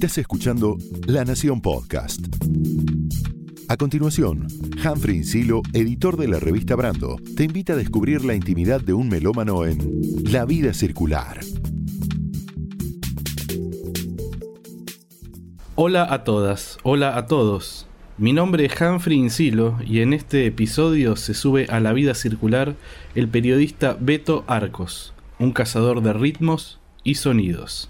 Estás escuchando La Nación Podcast. A continuación, Humphrey Insilo, editor de la revista Brando, te invita a descubrir la intimidad de un melómano en La vida circular. Hola a todas, hola a todos. Mi nombre es Humphrey Insilo y en este episodio se sube a la vida circular el periodista Beto Arcos, un cazador de ritmos y sonidos.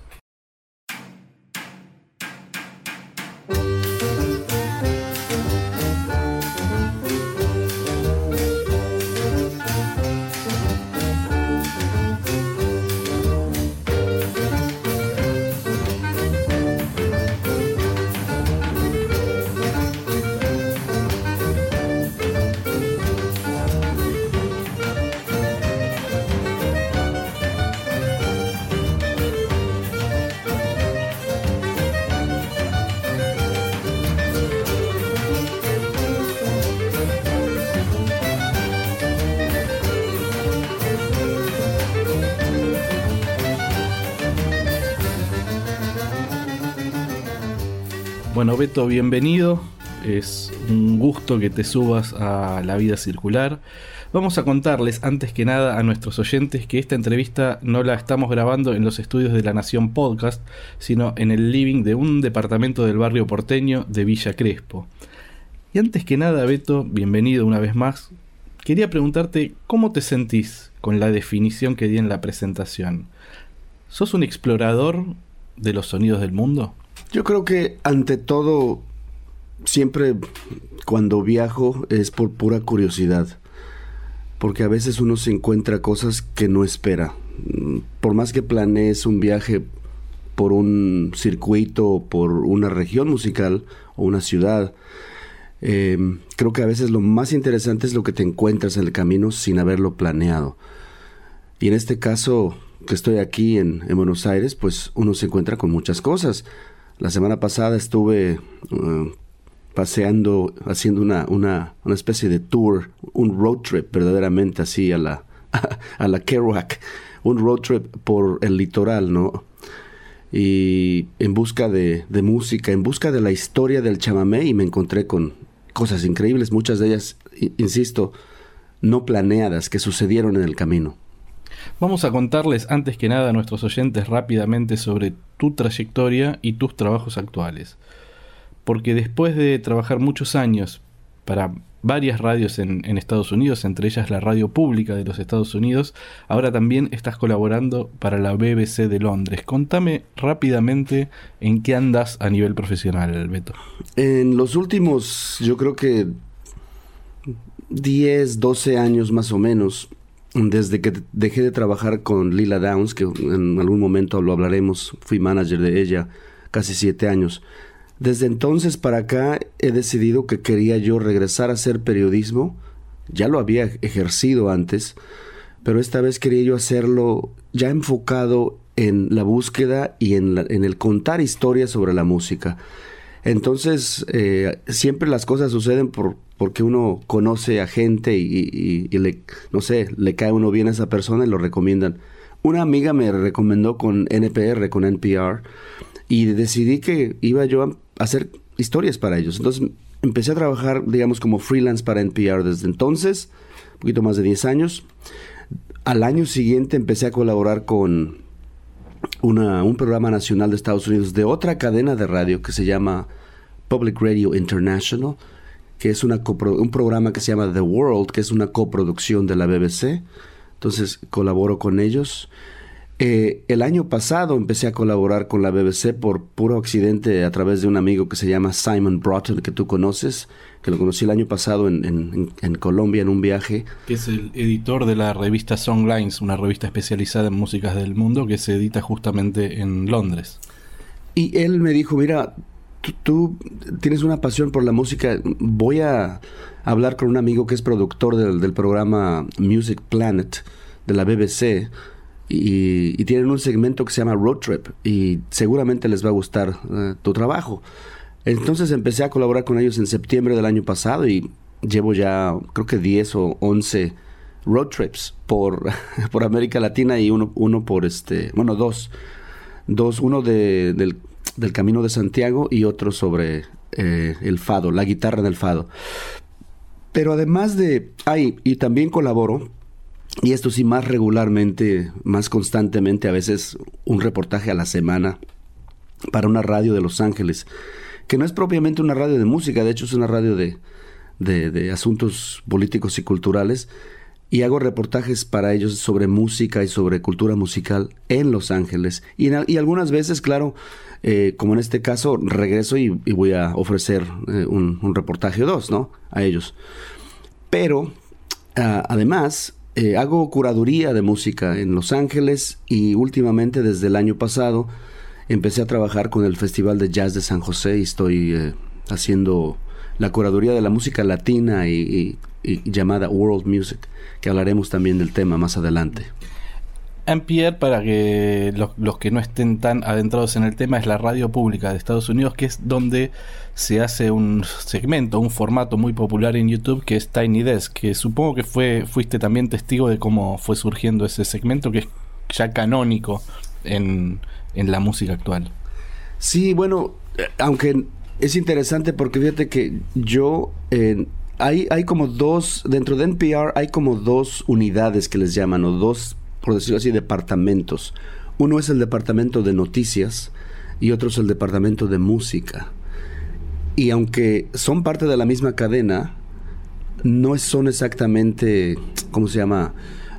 Beto, bienvenido. Es un gusto que te subas a la vida circular. Vamos a contarles antes que nada a nuestros oyentes que esta entrevista no la estamos grabando en los estudios de La Nación Podcast, sino en el living de un departamento del barrio porteño de Villa Crespo. Y antes que nada, Beto, bienvenido una vez más. Quería preguntarte cómo te sentís con la definición que di en la presentación. ¿Sos un explorador de los sonidos del mundo? Yo creo que ante todo, siempre cuando viajo es por pura curiosidad, porque a veces uno se encuentra cosas que no espera. Por más que planees un viaje por un circuito, por una región musical o una ciudad, eh, creo que a veces lo más interesante es lo que te encuentras en el camino sin haberlo planeado. Y en este caso, que estoy aquí en Buenos Aires, pues uno se encuentra con muchas cosas. La semana pasada estuve uh, paseando, haciendo una, una, una, especie de tour, un road trip verdaderamente así a la, la Kerouac, un road trip por el litoral, ¿no? Y en busca de, de música, en busca de la historia del chamamé y me encontré con cosas increíbles, muchas de ellas, insisto, no planeadas, que sucedieron en el camino. Vamos a contarles antes que nada a nuestros oyentes rápidamente sobre tu trayectoria y tus trabajos actuales. Porque después de trabajar muchos años para varias radios en, Estados Unidos, entre ellas la radio pública de los Estados Unidos, ahora también estás colaborando para la BBC de Londres. Contame rápidamente en qué andas a nivel profesional, Beto. En los últimos, yo creo que 10, 12 años más o menos, desde que dejé de trabajar con Lila Downs, que en algún momento lo hablaremos, fui manager de ella casi siete años. Desde entonces para acá he decidido que quería yo regresar a hacer periodismo. Ya lo había ejercido antes, pero esta vez quería yo hacerlo ya enfocado en la búsqueda y en, en el contar historias sobre la música. Entonces, eh, siempre las cosas suceden por, porque uno conoce a gente y, y, le, no sé, le cae uno bien a esa persona y lo recomiendan. Una amiga me recomendó con NPR, con NPR, y decidí que iba yo a hacer historias para ellos. Entonces, empecé a trabajar, digamos, como freelance para NPR desde entonces, un poquito más de 10 años. Al año siguiente empecé a colaborar con un programa nacional de Estados Unidos de otra cadena de radio que se llama Public Radio International, que es una un programa que se llama The World, que es una coproducción de la BBC. Entonces colaboro con ellos. Eh, el año pasado empecé a colaborar con la BBC por puro accidente a través de un amigo que se llama Simon Broughton, que tú conoces, que lo conocí el año pasado en, en, en, Colombia en un viaje. Que es el editor de la revista Songlines, una revista especializada en músicas del mundo que se edita justamente en Londres. Y él me dijo, mira, tú, tienes una pasión por la música, voy a hablar con un amigo que es productor del, del programa Music Planet de la BBC y, y, tienen un segmento que se llama Road Trip y seguramente les va a gustar uh, tu trabajo. Entonces empecé a colaborar con ellos en septiembre del año pasado y llevo ya creo que 10 o 11 road trips por, por América Latina y uno, uno por este, bueno, dos dos, uno de, del, Camino de Santiago y otro sobre eh, el fado, la guitarra del fado. Pero además de, ay, y también colaboro, y esto sí más regularmente, más constantemente, a veces un reportaje a la semana para una radio de Los Ángeles, que no es propiamente una radio de música, de hecho es una radio de, de, asuntos políticos y culturales, y hago reportajes para ellos sobre música y sobre cultura musical en Los Ángeles. Y, y algunas veces, claro, eh, como en este caso, regreso y, voy a ofrecer eh, un, reportaje o dos, ¿no? A ellos. Pero, ah, además, eh, hago curaduría de música en Los Ángeles y últimamente, desde el año pasado, empecé a trabajar con el Festival de Jazz de San José y estoy haciendo la curaduría de la música latina y, llamada World Music, que hablaremos también del tema más adelante. NPR, para que los, que no estén tan adentrados en el tema, es la radio pública de Estados Unidos, que es donde se hace un segmento, un formato muy popular en YouTube, que es Tiny Desk, que supongo que fue, fuiste también testigo de cómo fue surgiendo ese segmento, que es ya canónico en, en la música actual. Sí, bueno, eh, aunque es interesante porque fíjate que yo... hay, hay como dos, dentro de NPR hay como dos unidades que les llaman, o dos, por decirlo así, departamentos. Uno es el departamento de noticias y otro es el departamento de música. Y aunque son parte de la misma cadena, no son exactamente, ¿cómo se llama?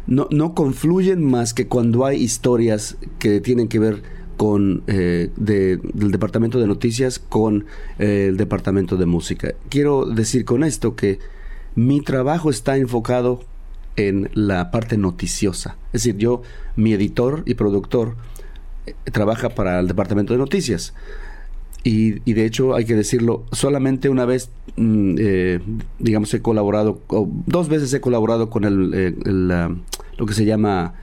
No, no confluyen más que cuando hay historias que tienen que ver con eh, del departamento de noticias con eh, el departamento de música. Quiero decir con esto que mi trabajo está enfocado en la parte noticiosa. Es decir, yo, mi editor y productor, eh, trabaja para el departamento de noticias. Y, de hecho, hay que decirlo, solamente una vez, mm, digamos, he colaborado, dos veces he colaborado con el, lo que se llama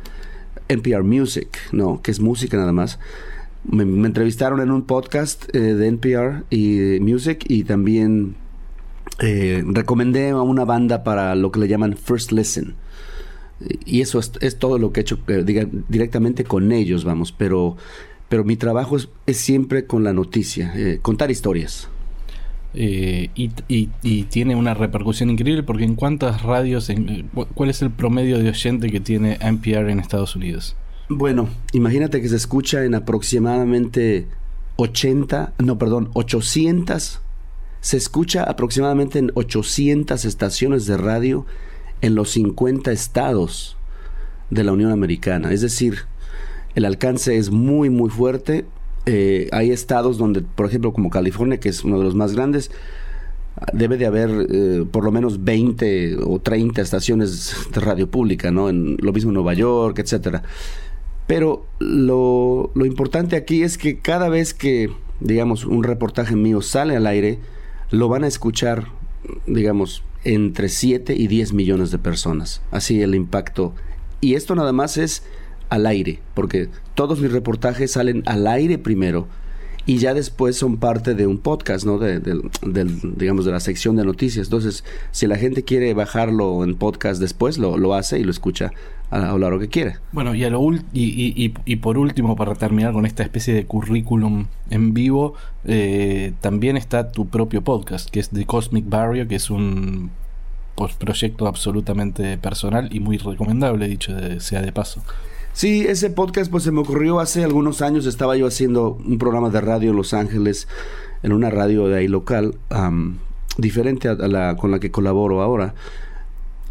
NPR Music, ¿no? Que es música nada más. Me, entrevistaron en un podcast eh, de NPR y Music y también eh, recomendé a una banda para lo que le llaman First Listen. Y eso es, todo lo que he hecho eh, directamente con ellos, vamos. Pero, pero mi trabajo es, siempre con la noticia, contar historias. Y, y, tiene una repercusión increíble porque en cuántas radios, en, ¿cuál es el promedio de oyente que tiene NPR en Estados Unidos? Bueno, imagínate que se escucha en aproximadamente 80, no, perdón, 800, se escucha aproximadamente en 800 estaciones de radio en los 50 estados de la Unión Americana. Es decir, el alcance es muy, muy fuerte. Eh, hay estados donde, por ejemplo, como California, que es uno de los más grandes, debe de haber eh, por lo menos 20 o 30 estaciones de radio pública, ¿no? En lo mismo en Nueva York, etcétera. Pero lo, importante aquí es que cada vez que, digamos, un reportaje mío sale al aire, lo van a escuchar, digamos, entre 7 y 10 millones de personas. Así el impacto. Y esto nada más es al aire, porque todos mis reportajes salen al aire primero y ya después son parte de un podcast, ¿no? De, digamos, de la sección de noticias. Entonces, si la gente quiere bajarlo en podcast después, lo, lo hace y lo escucha a, a lo que quiere. Bueno, y, a lo y, y, y, por último, para terminar con esta especie de currículum en vivo, eh, también está tu propio podcast, que es The Cosmic Barrio, que es un proyecto absolutamente personal y muy recomendable, dicho sea de paso. Sí, ese podcast pues se me ocurrió hace algunos años, estaba yo haciendo un programa de radio en Los Ángeles, en una radio de ahí local, diferente a la con la que colaboro ahora.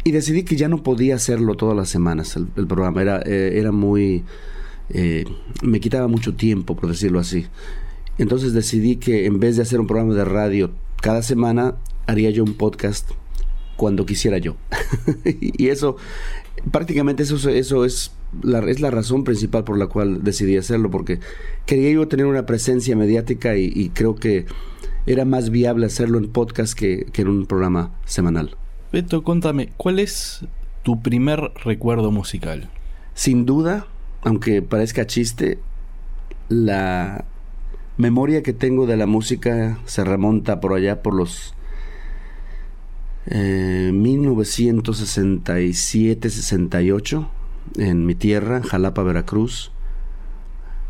Y decidí que ya no podía hacerlo todas las semanas, el, programa. Era, eh, era muy... Eh, me quitaba mucho tiempo, por decirlo así. Entonces decidí que en vez de hacer un programa de radio cada semana, haría yo un podcast cuando quisiera yo. y eso, prácticamente eso, eso es la, es la razón principal por la cual decidí hacerlo, porque quería yo tener una presencia mediática y, creo que era más viable hacerlo en podcast que, en un programa semanal. Beto, contame, ¿cuál es tu primer recuerdo musical? Sin duda, aunque parezca chiste, la memoria que tengo de la música se remonta por allá por los 1967-68 eh, en mi tierra, Jalapa, Veracruz,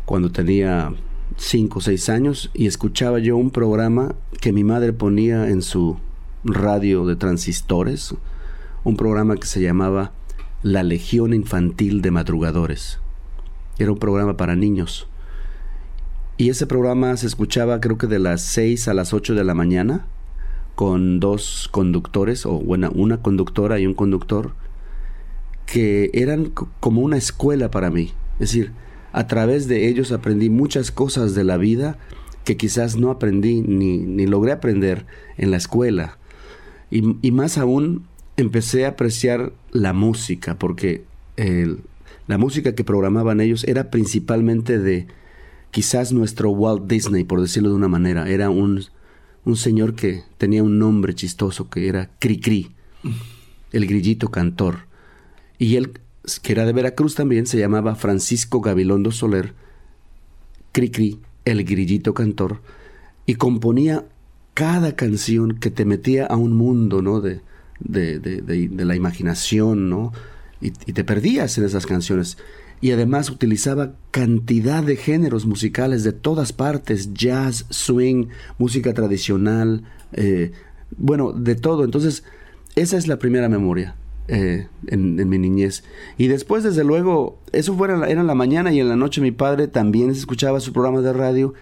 cuando tenía cinco o seis años y escuchaba yo un programa que mi madre ponía en su radio de transistores, un programa que se llamaba La Legión Infantil de Madrugadores. Era un programa para niños. Y ese programa se escuchaba creo que de las 6 a las 8 de la mañana con dos conductores, o bueno, una conductora y un conductor, que eran como una escuela para mí. Es decir, a través de ellos aprendí muchas cosas de la vida que quizás no aprendí ni, ni logré aprender en la escuela. Y, y, más aún empecé a apreciar la música, porque la música que programaban ellos era principalmente de quizás nuestro Walt Disney, por decirlo de una manera. Era un un señor que tenía un nombre chistoso que era Cricri, el grillito cantor. Y él, que era de Veracruz también, se llamaba Francisco Gabilondo Soler, Cricri, el grillito cantor, y componía cada canción que te metía a un mundo, ¿no? De, de, de, la imaginación, ¿no? Y, te perdías en esas canciones y además utilizaba cantidad de géneros musicales de todas partes, jazz, swing, música tradicional, eh, bueno, de todo. Entonces, esa es la primera memoria eh, en, mi niñez. Y después, desde luego, eso era en la mañana y en la noche mi padre también escuchaba su programa de radio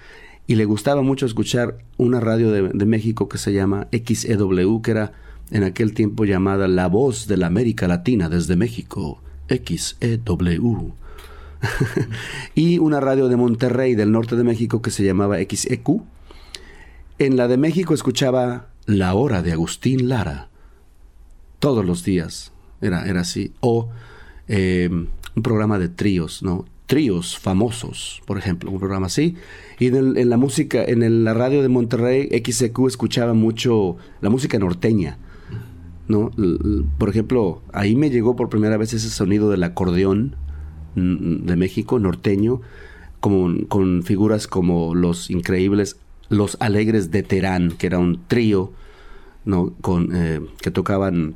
y le gustaba mucho escuchar una radio de, de México que se llama XEW, que era en aquel tiempo llamada La Voz de la América Latina desde México. XEW. y una radio de Monterrey, del norte de México, que se llamaba XEQ. En la de México escuchaba La Hora de Agustín Lara. Todos los días. Era, era así. O em, un programa de tríos, ¿no? Tríos famosos, por ejemplo, un programa así. Y en, la música, en la radio de Monterrey, XEQ escuchaba mucho la música norteña. ¿no? Por ejemplo, ahí me llegó por primera vez ese sonido del acordeón de México, norteño, con, con figuras como los increíbles Los Alegres de Terán, que era un trío ¿no? con, eh, que tocaban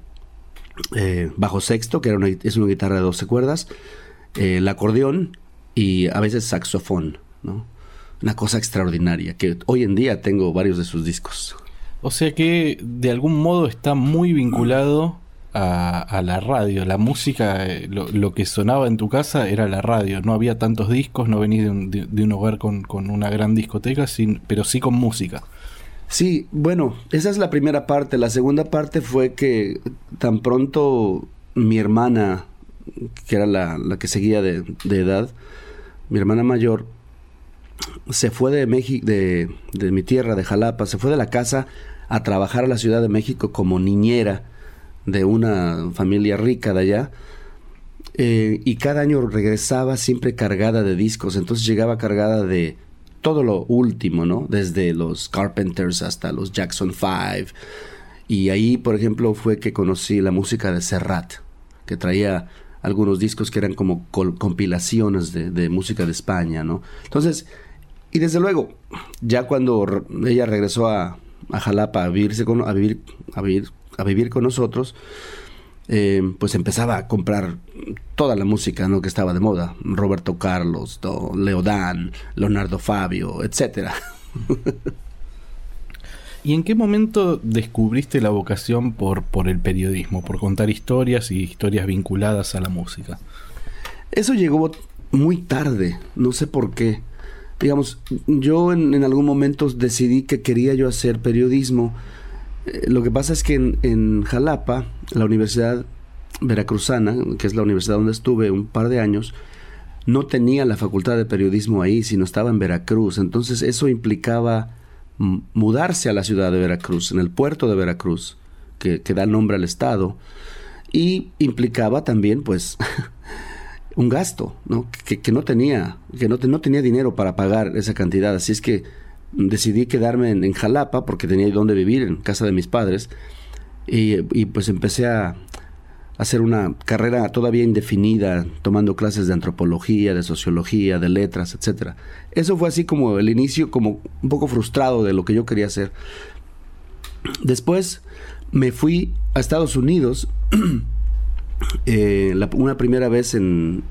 eh, bajo sexto, que era una, es una guitarra de 12 cuerdas, eh, el acordeón y a veces saxofón. ¿no? Una cosa extraordinaria, que hoy en día tengo varios de sus discos. O sea que de algún modo está muy vinculado a, la radio. La música, eh, lo, que sonaba en tu casa era la radio. No había tantos discos, no venís de un, de, un hogar con, una gran discoteca, sin, pero sí con música. Sí, bueno, esa es la primera parte. La segunda parte fue que tan pronto mi hermana, que era la, que seguía de, edad, mi hermana mayor, se fue de México, de, de mi tierra, de Jalapa, se fue de la casa a trabajar a la Ciudad de México como niñera de una familia rica de allá. Eh, y cada año regresaba siempre cargada de discos, entonces llegaba cargada de todo lo último, ¿no? Desde los Carpenters hasta los Jackson Five. Y ahí, por ejemplo, fue que conocí la música de Serrat, que traía algunos discos que eran como compilaciones de, música de España, ¿no? Entonces, y desde luego, ya cuando ella regresó a, a Jalapa a, vivirse con, a, vivir, a vivir a vivir con nosotros, eh, pues empezaba a comprar toda la música ¿no? que estaba de moda. Roberto Carlos, Leodán, Leonardo Fabio, etcétera. ¿Y en qué momento descubriste la vocación por, por el periodismo, por contar historias y historias vinculadas a la música? Eso llegó muy tarde, no sé por qué. Digamos, yo en, en algún momento decidí que quería yo hacer periodismo lo que pasa es que en, Jalapa, la Universidad Veracruzana, que es la universidad donde estuve un par de años, no tenía la facultad de periodismo ahí, sino estaba en Veracruz. Entonces eso implicaba mudarse a la ciudad de Veracruz, en el puerto de Veracruz, que, da nombre al estado, y implicaba también, pues, un gasto, ¿no? Que, no tenía, que no, no tenía dinero para pagar esa cantidad. Así es que decidí quedarme en, Jalapa porque tenía dónde vivir, en casa de mis padres. Y, pues empecé a hacer una carrera todavía indefinida, tomando clases de antropología, de sociología, de letras, etcétera. Eso fue así como el inicio, como un poco frustrado de lo que yo quería hacer. Después me fui a Estados Unidos, eh, una primera vez en,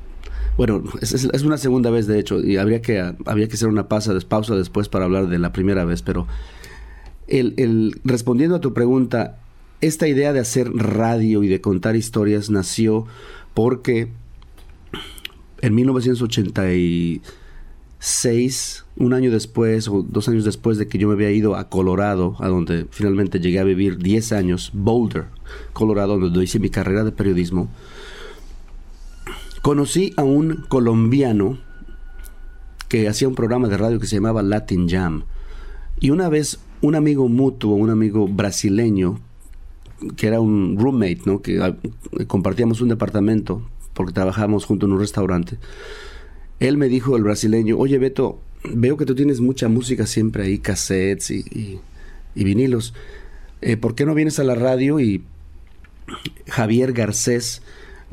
bueno, es, una segunda vez de hecho, y habría que, habría que hacer una pausa, pausa después para hablar de la primera vez, pero el, respondiendo a tu pregunta, esta idea de hacer radio y de contar historias nació porque en 1986, un año después o dos años después de que yo me había ido a Colorado, a donde finalmente llegué a vivir 10 años, Boulder, Colorado, donde hice mi carrera de periodismo, conocí a un colombiano que hacía un programa de radio que se llamaba Latin Jam. Y una vez un amigo mutuo, un amigo brasileño, que era un roommate, ¿no? que ah, compartíamos un departamento porque trabajábamos junto en un restaurante, él me dijo, el brasileño, oye Beto, veo que tú tienes mucha música siempre ahí, cassettes y, vinilos. Eh, ¿Por qué no vienes a la radio y Javier Garcés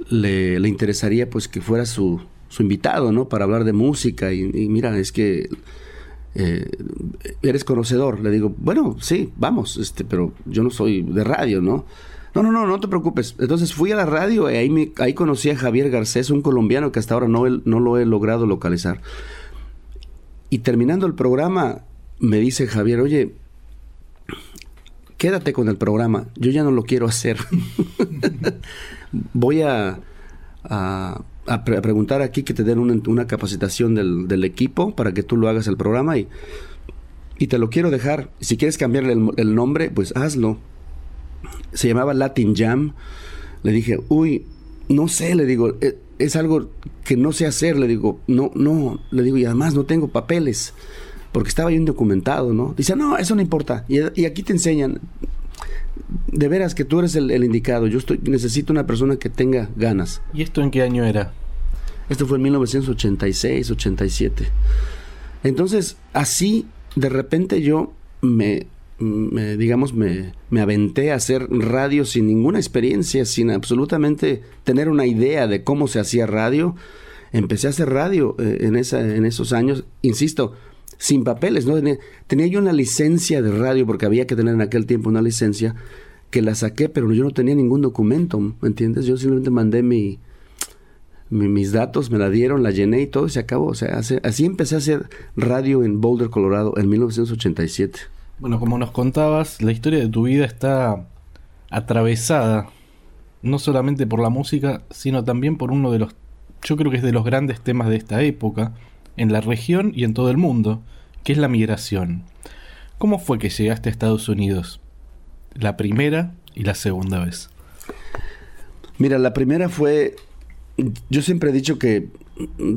le, interesaría pues que fuera su, invitado, ¿no? Para hablar de música y, y mira, es que eh, eres conocedor. Le digo, bueno, sí, vamos, este, pero yo no soy de radio, ¿no? No, no, no, no te preocupes. Entonces fui a la radio y ahí, me, ahí conocí a Javier Garcés, un colombiano que hasta ahora no, no lo he logrado localizar. Y terminando el programa, me dice Javier, oye, quédate con el programa, yo ya no lo quiero hacer. Voy a, a preguntar aquí que te den una, capacitación del, equipo para que tú lo hagas el programa y, y te lo quiero dejar. Si quieres cambiarle el, nombre, pues hazlo. Se llamaba Latin Jam. Le dije, uy, no sé, le digo, e, es, algo que no sé hacer. Le digo, no, no, le digo, y además no tengo papeles, porque estaba yo indocumentado, ¿no? Dice, no, eso no importa. Y aquí te enseñan, de veras que tú eres el, indicado. Yo estoy, necesito una persona que tenga ganas. ¿Y esto en qué año era? Esto fue en 1986, 87. Entonces, así, de repente yo me, digamos, me, me, aventé a hacer radio sin ninguna experiencia, sin absolutamente tener una idea de cómo se hacía radio. Empecé a hacer radio eh, en, esa, en esos años, insisto, sin papeles, ¿no? Tenía, yo una licencia de radio, porque había que tener en aquel tiempo una licencia, que la saqué, pero yo no tenía ningún documento, ¿me entiendes? Yo simplemente mandé mi, mis datos, me la dieron, la llené y todo y se acabó. O sea, así empecé a hacer radio en Boulder, Colorado, en 1987. Bueno, como nos contabas, la historia de tu vida está atravesada no solamente por la música, sino también por uno de los, yo creo que es de los grandes temas de esta época, en la región y en todo el mundo, que es la migración. ¿Cómo fue que llegaste a Estados Unidos? La primera y la segunda vez. Mira, la primera fue, yo siempre he dicho que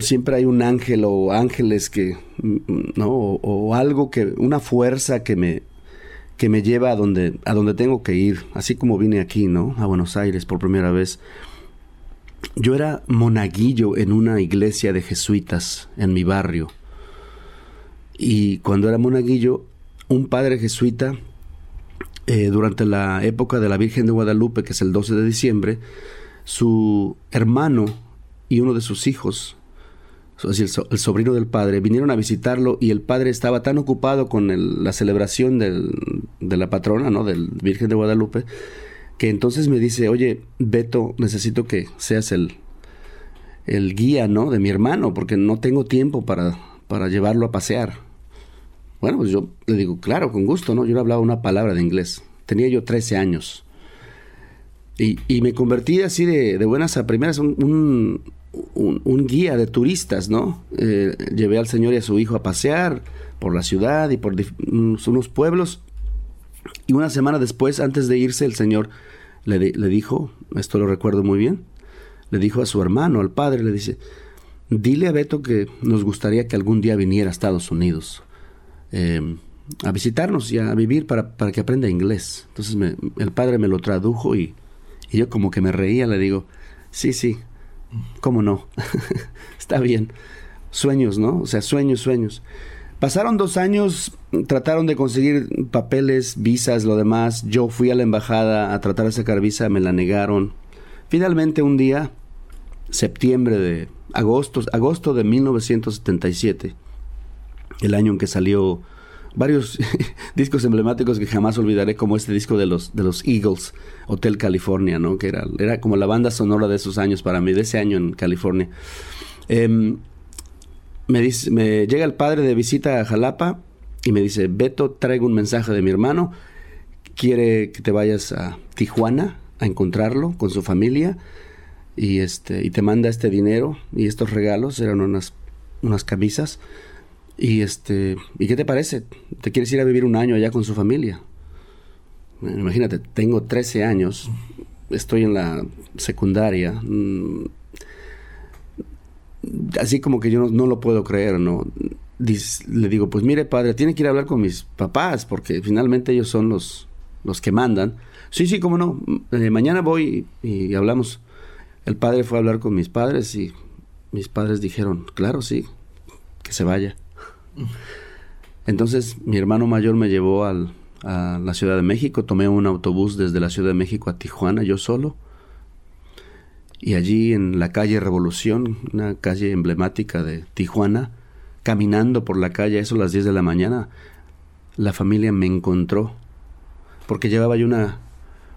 siempre hay un ángel o ángeles que, ¿no? O, algo que, una fuerza que me, que me lleva a donde, a donde tengo que ir, así como vine aquí, ¿no? A Buenos Aires por primera vez. Yo era monaguillo en una iglesia de jesuitas en mi barrio. Y cuando era monaguillo, un padre jesuita, eh, durante la época de la Virgen de Guadalupe, que es el 12 de diciembre, su hermano y uno de sus hijos, el, sobrino del padre, vinieron a visitarlo y el padre estaba tan ocupado con la celebración de la patrona, ¿no? Del Virgen de Guadalupe, que entonces me dice, oye, Beto, necesito que seas el, el guía, ¿no? De mi hermano, porque no tengo tiempo para, para llevarlo a pasear. Bueno, pues yo le digo, claro, con gusto, ¿no? Yo no hablaba una palabra de inglés. Tenía yo 13 años. Y, y me convertí así de, de buenas a primeras un, un, guía de turistas, ¿no? Eh, llevé al señor y a su hijo a pasear por la ciudad y por unos pueblos. Y una semana después, antes de irse, el señor le, dijo, esto lo recuerdo muy bien, le dijo a su hermano, al padre, le dice, dile a Beto que nos gustaría que algún día viniera a Estados Unidos em, a visitarnos y a vivir para, para que aprenda inglés. Entonces el padre me lo tradujo y, y, yo como que me reía, le digo, sí, sí, ¿cómo no? Está bien. Sueños, ¿no? O sea, sueños, sueños. Pasaron dos años, trataron de conseguir papeles, visas, lo demás. Yo fui a la embajada a tratar de sacar visa, me la negaron. Finalmente un día, septiembre de agosto, agosto de 1977, el año en que salió varios discos emblemáticos que jamás olvidaré, como este disco de los, de los Eagles, Hotel California, ¿no? Que era, era como la banda sonora de esos años para mí, de ese año en California. Em, me, llega el padre de visita a Jalapa y me dice, Beto, traigo un mensaje de mi hermano, quiere que te vayas a Tijuana a encontrarlo con su familia y, este, y te manda este dinero y estos regalos, eran unas, unas camisas. Y este, ¿y qué te parece? ¿Te quieres ir a vivir un año allá con su familia? Imagínate, tengo 13 años, estoy en la secundaria. Así como que yo no, lo puedo creer, ¿no? le digo, pues mire padre, tiene que ir a hablar con mis papás porque finalmente ellos son los, los que mandan. Sí, sí, cómo no. Eh, mañana voy y, hablamos. El padre fue a hablar con mis padres y mis padres dijeron, claro, sí, que se vaya. Entonces mi hermano mayor me llevó a la Ciudad de México, tomé un autobús desde la Ciudad de México a Tijuana, yo solo. Y allí en la calle Revolución, una calle emblemática de Tijuana, caminando por la calle, eso a las 10 de la mañana, la familia me encontró. Porque llevaba yo una,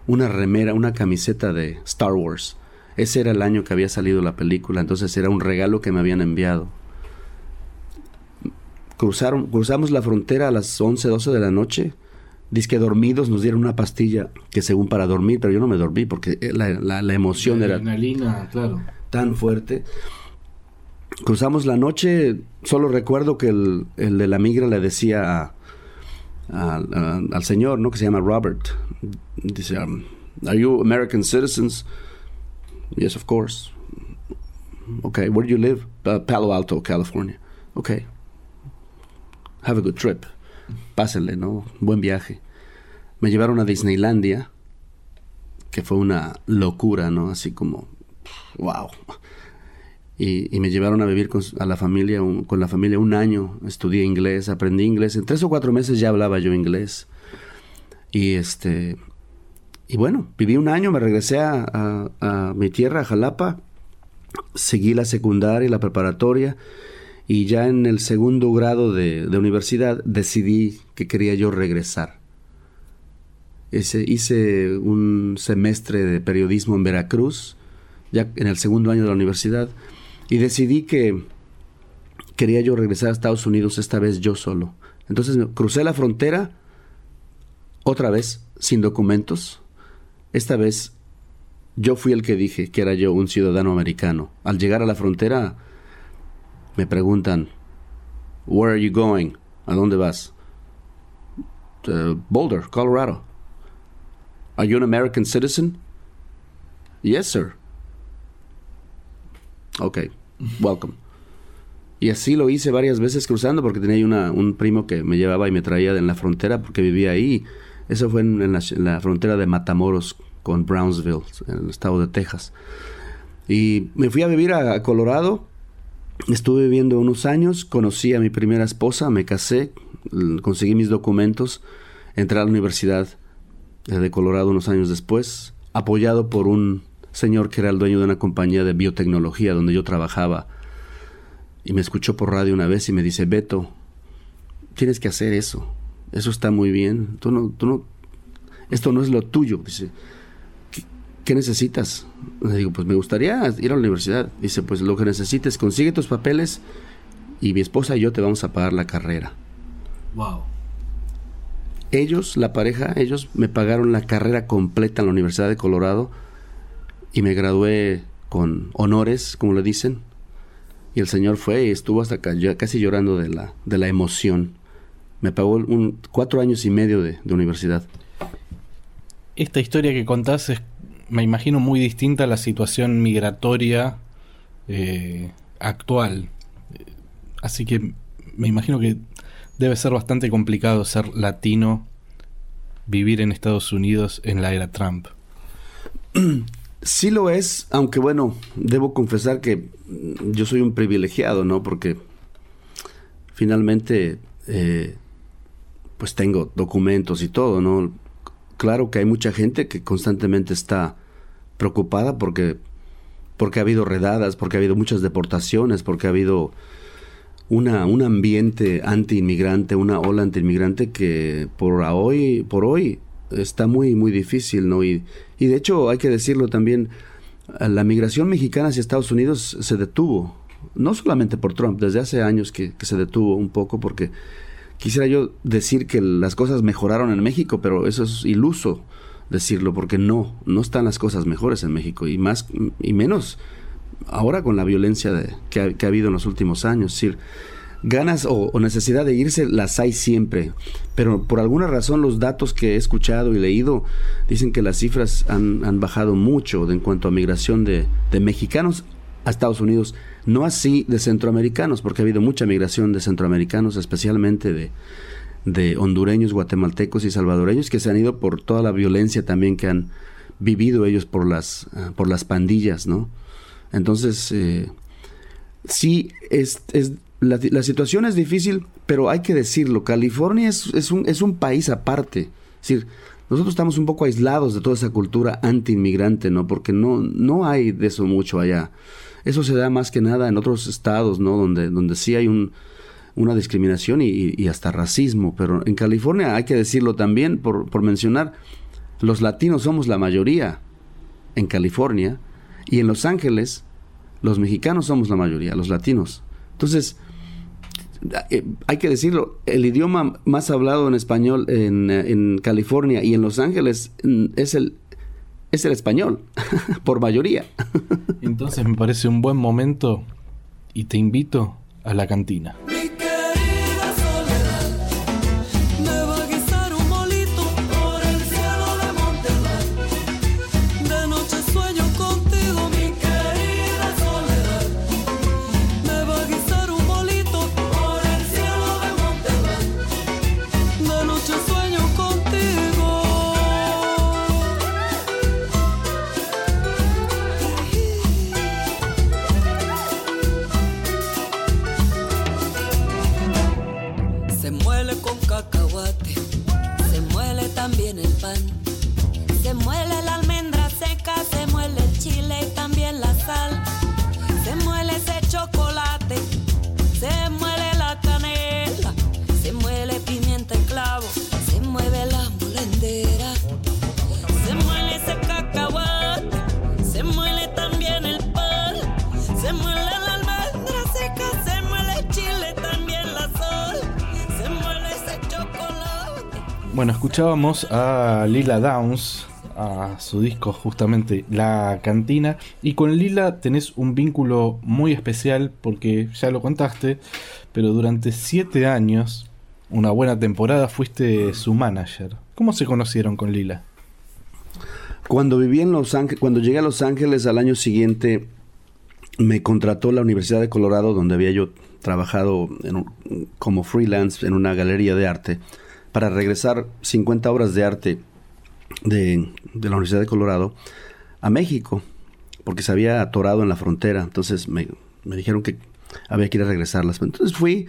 una remera, una camiseta de Star Wars. Ese era el año que había salido la película, entonces era un regalo que me habían enviado. Cruzaron, cruzamos la frontera a las 11, 12 de la noche que dormidos nos dieron una pastilla que según para dormir, pero yo no me dormí porque la, la, emoción era claro. tan fuerte. Cruzamos la noche, solo recuerdo que el, el de la migra le decía al señor, ¿no? Que se llama Robert. Dice, um, ¿Are you American citizens? Yes, of course. Okay, where do you live? Uh, Palo Alto, California. Okay. Have a good trip pásenle, ¿no? Buen viaje. Me llevaron a Disneylandia, que fue una locura, ¿no? Así como, wow. Y, me llevaron a vivir con a la familia, con la familia un año. Estudié inglés, aprendí inglés. En tres o cuatro meses ya hablaba yo inglés. Y este, y bueno, viví un año, me regresé a mi tierra, a Jalapa. Seguí la secundaria y la preparatoria y ya en el segundo grado de, universidad decidí que quería yo regresar. Hice un semestre de periodismo en Veracruz, ya en el segundo año de la universidad, y decidí que quería yo regresar a Estados Unidos esta vez yo solo. Entonces crucé la frontera otra vez sin documentos. Esta vez yo fui el que dije que era yo un ciudadano americano. Al llegar a la frontera me preguntan, Where are you going? ¿A dónde vas? Boulder, Colorado. Are you an American citizen? Yes, sir. Ok, welcome. Y así lo hice varias veces cruzando porque tenía un primo que me llevaba y me traía en la frontera porque vivía ahí. Eso fue en, la, frontera de Matamoros con Brownsville, en el estado de Texas. Y me fui a vivir a Colorado Estuve viviendo unos años, conocí a mi primera esposa, me casé, conseguí mis documentos, entré a la universidad de Colorado unos años después, apoyado por un señor que era el dueño de una compañía de biotecnología donde yo trabajaba. Y me escuchó por radio una vez y me dice, Beto, tienes que hacer eso. Eso está muy bien. Tú no, tú no, esto no es lo tuyo. Dice, ¿qué necesitas? Le digo, pues me gustaría ir a la universidad. Dice, pues lo que necesites, consigue tus papeles y mi esposa y yo te vamos a pagar la carrera. Wow. Ellos, la pareja, ellos me pagaron la carrera completa en la Universidad de Colorado y me gradué con honores, como le dicen. Y el señor fue y estuvo hasta casi llorando de la, de la emoción. Me pagó un, cuatro años y medio de, de universidad. Esta historia que contás es me imagino muy distinta a la situación migratoria eh, actual. Así que me imagino que debe ser bastante complicado ser latino, vivir en Estados Unidos en la era Trump. Sí lo es, aunque bueno, debo confesar que yo soy un privilegiado, ¿no? Porque finalmente, eh, pues tengo documentos y todo, ¿no? Claro que hay mucha gente que constantemente está preocupada porque, porque ha habido redadas, porque ha habido muchas deportaciones, porque ha habido una, un ambiente anti-inmigrante, una ola anti-inmigrante que por hoy, por hoy está muy, muy difícil, ¿no? Y, de hecho, hay que decirlo también, la migración mexicana hacia Estados Unidos se detuvo no solamente por Trump, desde hace años que, se detuvo un poco porque quisiera yo decir que las cosas mejoraron en México, pero eso es iluso decirlo porque no, no están las cosas mejores en México y más y menos ahora con la violencia que, ha, habido en los últimos años. Es decir, ganas o, necesidad de irse las hay siempre, pero por alguna razón los datos que he escuchado y leído dicen que las cifras han, bajado mucho en cuanto a migración de, mexicanos a Estados Unidos, no así de centroamericanos, porque ha habido mucha migración de centroamericanos, especialmente de, de hondureños, guatemaltecos y salvadoreños que se han ido por toda la violencia también que han vivido ellos por las, ah, por las pandillas, ¿no? Entonces, eh, sí, es, es la, situación es difícil, pero hay que decirlo, California es, es, un, es un país aparte. Es decir, nosotros estamos un poco aislados de toda esa cultura anti-inmigrante, ¿no? Porque no, no hay de eso mucho allá. Eso se da más que nada en otros estados, ¿no? Donde, donde sí hay un, una discriminación y, y, hasta racismo. Pero en California hay que decirlo también, por, por mencionar, los latinos somos la mayoría en California y en Los Ángeles los mexicanos somos la mayoría, los latinos. Entonces, eh, hay que decirlo, el idioma más hablado en español en, California y en Los Ángeles mm, es el, es el español, por mayoría. Entonces me parece un buen momento y te invito a la cantina. Bueno, escuchábamos a Lila Downs, a su disco justamente La Cantina, y con Lila tenés un vínculo muy especial porque ya lo contaste, pero durante siete años, una buena temporada, fuiste su manager. ¿Cómo se conocieron con Lila? Cuando viví en Los Ángeles, cuando llegué a Los Ángeles al año siguiente, me contrató la Universidad de Colorado, donde había yo trabajado como freelance en una galería de arte para regresar 50 obras de arte de, la Universidad de Colorado a México, porque se había atorado en la frontera. Entonces me, dijeron que había que ir a regresarlas. Entonces fui,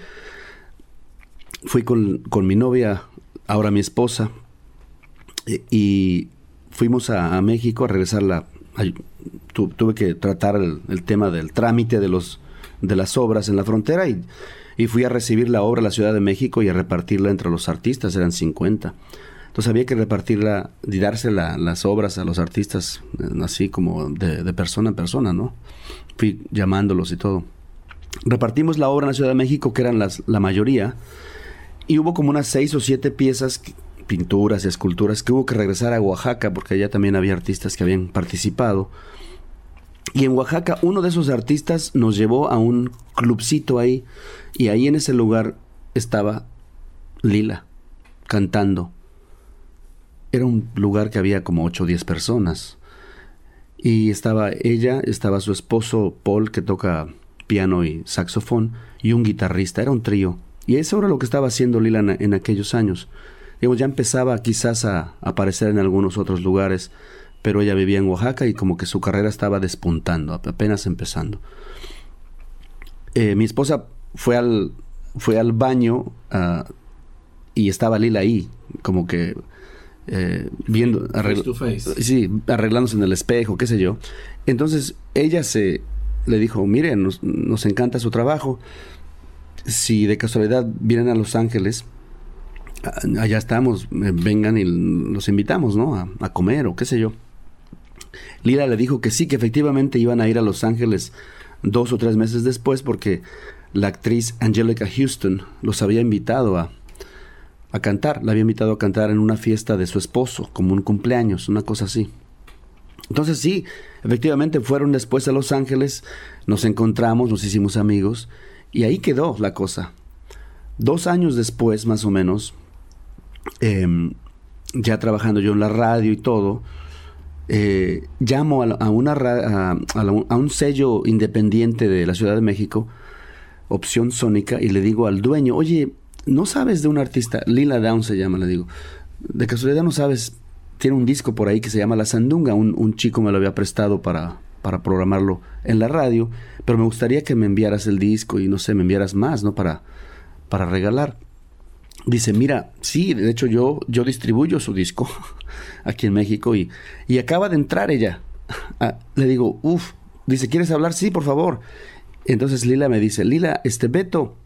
fui con, mi novia, ahora mi esposa, y fuimos a, México a regresarla. tuve que tratar el, el, tema del trámite de, los, de las obras en la frontera y y fui a recibir la obra a la Ciudad de México y a repartirla entre los artistas, eran 50. Entonces había que repartirla y darse las obras a los artistas eh, así como de, persona en persona, ¿no? Fui llamándolos y todo. Repartimos la obra en la Ciudad de México, que eran las, la mayoría, y hubo como unas seis o siete piezas, pinturas y esculturas, que hubo que regresar a Oaxaca, porque allá también había artistas que habían participado. Y en Oaxaca uno de esos artistas nos llevó a un clubcito ahí y ahí en ese lugar estaba Lila cantando. Era un lugar que había como 8 o 10 personas. Y estaba ella, estaba su esposo Paul que toca piano y saxofón y un guitarrista, era un trío. Y eso era lo que estaba haciendo Lila en, aquellos años. Digo, ya empezaba quizás a aparecer en algunos otros lugares, pero ella vivía en Oaxaca y como que su carrera estaba despuntando, apenas empezando. Eh, mi esposa fue al, fue al baño uh, y estaba Lila ahí, como que eh, viendo, Sí, arreglándose en el espejo, qué sé yo. Entonces ella se le dijo, mire, nos, nos encanta su trabajo. Si de casualidad vienen a Los Ángeles, allá estamos, eh, vengan y los invitamos, ¿no? A, a, comer o qué sé yo. Lila le dijo que sí, que efectivamente iban a ir a Los Ángeles dos o tres meses después porque la actriz Angelica Houston los había invitado a, a cantar, la había invitado a cantar en una fiesta de su esposo, como un cumpleaños, una cosa así. Entonces sí, efectivamente fueron después a Los Ángeles, nos encontramos, nos hicimos amigos y ahí quedó la cosa. Dos años después, más o menos, em, ya trabajando yo en la radio y todo, eh, llamo a, una, a, un sello independiente de la Ciudad de México, Opción Sónica, y le digo al dueño, oye, ¿no sabes de un artista? Lila Down se llama, le digo. De casualidad no sabes, tiene un disco por ahí que se llama La Sandunga, un, chico me lo había prestado para, para programarlo en la radio, pero me gustaría que me enviaras el disco y no sé, me enviaras más, ¿no? Para, para regalar. Dice, mira, sí, de hecho yo, yo distribuyo su disco aquí en México y, y acaba de entrar ella. Ah, le digo, uff, dice, ¿quieres hablar? Sí, por favor. Entonces Lila me dice, Lila, este Beto,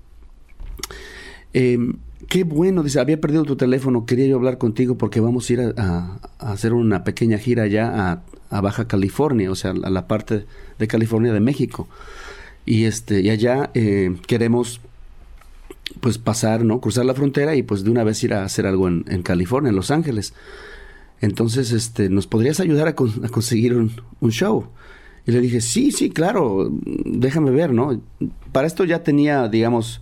em, qué bueno, dice, había perdido tu teléfono, quería yo hablar contigo porque vamos a ir a, hacer una pequeña gira allá a, Baja California, o sea, a la parte de California de México. Y, este, y allá eh, queremos pues pasar, ¿no? Cruzar la frontera y pues de una vez ir a hacer algo en, California, en Los Ángeles. Entonces, este, ¿nos podrías ayudar a, conseguir un, show? Y le dije, sí, sí, claro, déjame ver, ¿no? Para esto ya tenía, digamos,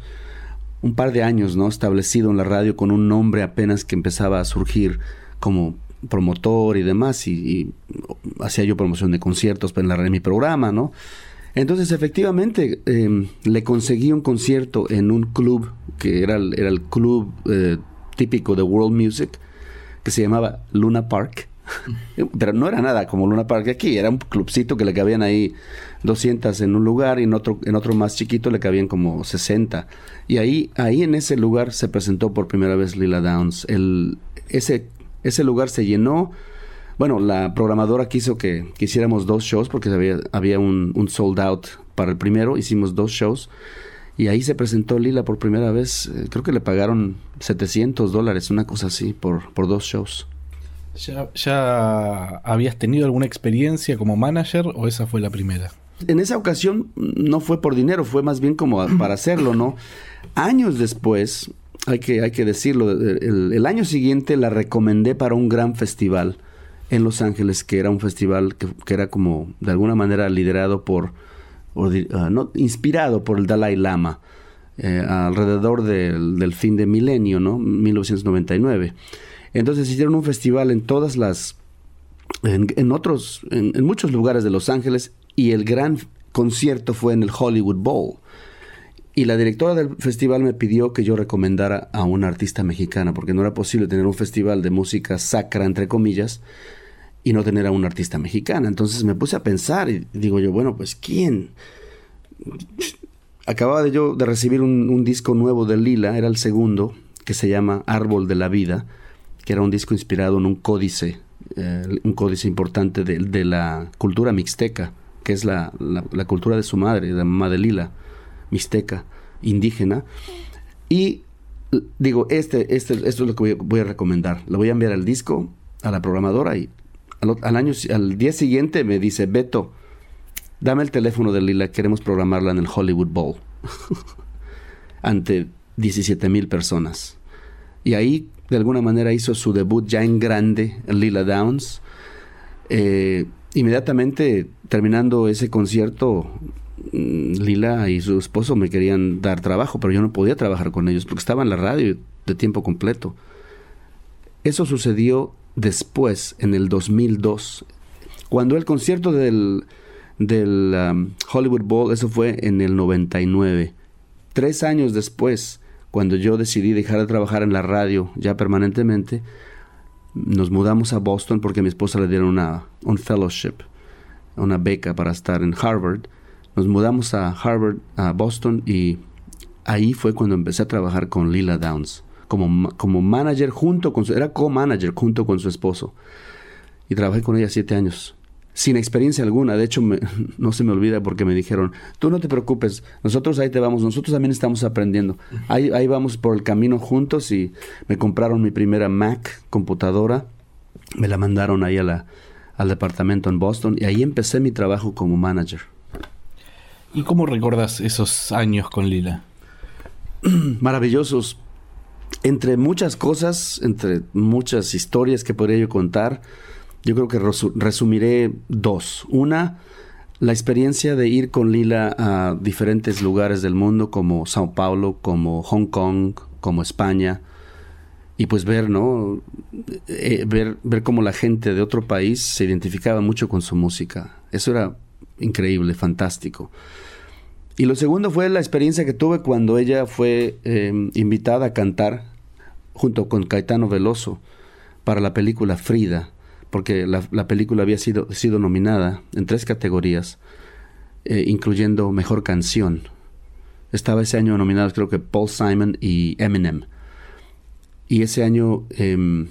un par de años, ¿no? Establecido en la radio con un nombre apenas que empezaba a surgir como promotor y demás, y, hacía yo promoción de conciertos en, la, en mi programa, ¿no? Entonces, efectivamente, em, le conseguí un concierto en un club, que era el, club eh, típico de World Music, que se llamaba Luna Park. Pero no era nada como Luna Park aquí, era un clubcito que le cabían ahí 200 en un lugar y en otro, en otro más chiquito le cabían como 60. Y ahí, ahí en ese lugar se presentó por primera vez Lila Downs. El, ese lugar se llenó bueno, la programadora quiso que, hiciéramos dos shows porque había, había un, sold out para el primero, hicimos dos shows y ahí se presentó Lila por primera vez, eh, creo que le pagaron 700 dólares, una cosa así, por, por dos shows. ¿Ya, ¿Ya habías tenido alguna experiencia como manager o esa fue la primera? En esa ocasión no fue por dinero, fue más bien como para hacerlo, ¿no? Años después, hay que, hay que decirlo, el, el año siguiente la recomendé para un gran festival en Los Ángeles, que era un festival que, era como de alguna manera liderado por, ah, no, inspirado por el Dalai Lama, eh, alrededor del, fin de milenio, ¿no? 1999. Entonces hicieron un festival en todas las, en, otros, en, muchos lugares de Los Ángeles y el gran concierto fue en el Hollywood Bowl. Y la directora del festival me pidió que yo recomendara a una artista mexicana, porque no era posible tener un festival de música sacra, entre comillas, y no tener a una artista mexicana. Entonces me puse a pensar y digo yo, bueno, pues ¿quién? Acababa de yo de recibir un, disco nuevo de Lila, era el segundo, que se llama Árbol de la Vida, que era un disco inspirado en un códice, eh, un códice importante de, la cultura mixteca, que es la, la cultura de su madre, de la mamá de Lila mixteca, indígena. Y digo, este, este, esto es lo que voy, a recomendar. Le voy a enviar el disco a la programadora y al, año, al día siguiente me dice, Beto, dame el teléfono de Lila, queremos programarla en el Hollywood Bowl. Ante 17 mil personas. Y ahí, de alguna manera, hizo su debut ya en grande, Lila Downs. Eh, inmediatamente, terminando ese concierto, Lila y su esposo me querían dar trabajo, pero yo no podía trabajar con ellos porque estaba en la radio de tiempo completo. Eso sucedió después, en el 2002, cuando el concierto del, del um, Hollywood Bowl, eso fue en el 99. Tres años después, cuando yo decidí dejar de trabajar en la radio ya permanentemente, nos mudamos a Boston porque a mi esposa le dieron una, un fellowship, una beca para estar en Harvard nos mudamos a Harvard, a Boston, y ahí fue cuando empecé a trabajar con Lila Downs, como, como manager junto con su, era co-manager junto con su esposo. Y trabajé con ella siete años, sin experiencia alguna. De hecho, no se me olvida porque me dijeron, tú no te preocupes, nosotros ahí te vamos, nosotros también estamos aprendiendo. Ahí, ahí vamos por el camino juntos y me compraron mi primera Mac computadora, me la mandaron ahí a al departamento en Boston y ahí empecé mi trabajo como manager. ¿Y cómo recordás esos años con Lila? Maravillosos. Entre muchas cosas, entre muchas historias que podría yo contar, yo creo que resumiré dos. Una, la experiencia de ir con Lila a diferentes lugares del mundo como Sao Paulo, como Hong Kong, como España, y pues ver, ¿no? Eh, ver, ver cómo la gente de otro país se identificaba mucho con su música. Eso era increíble, fantástico. Y lo segundo fue la experiencia que tuve cuando ella fue em, invitada a cantar junto con Caetano Veloso para la película Frida, porque la, película había sido, sido, nominada en tres categorías, eh, incluyendo Mejor Canción. Estaba ese año nominados creo que Paul Simon y Eminem. Y ese año em,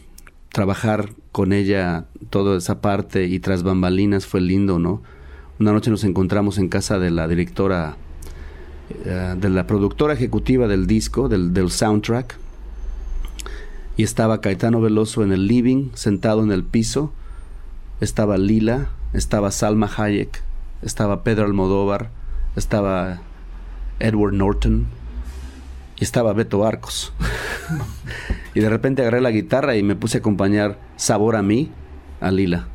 trabajar con ella toda esa parte y tras bambalinas fue lindo, ¿no? Una noche nos encontramos en casa de la directora eh, de la productora ejecutiva del disco, del, del soundtrack, y estaba Caetano Veloso en el living, sentado en el piso, estaba Lila, estaba Salma Hayek, estaba Pedro Almodóvar, estaba Edward Norton y estaba Beto Arcos. y de repente agarré la guitarra y me puse a acompañar Sabor a mí a Lila.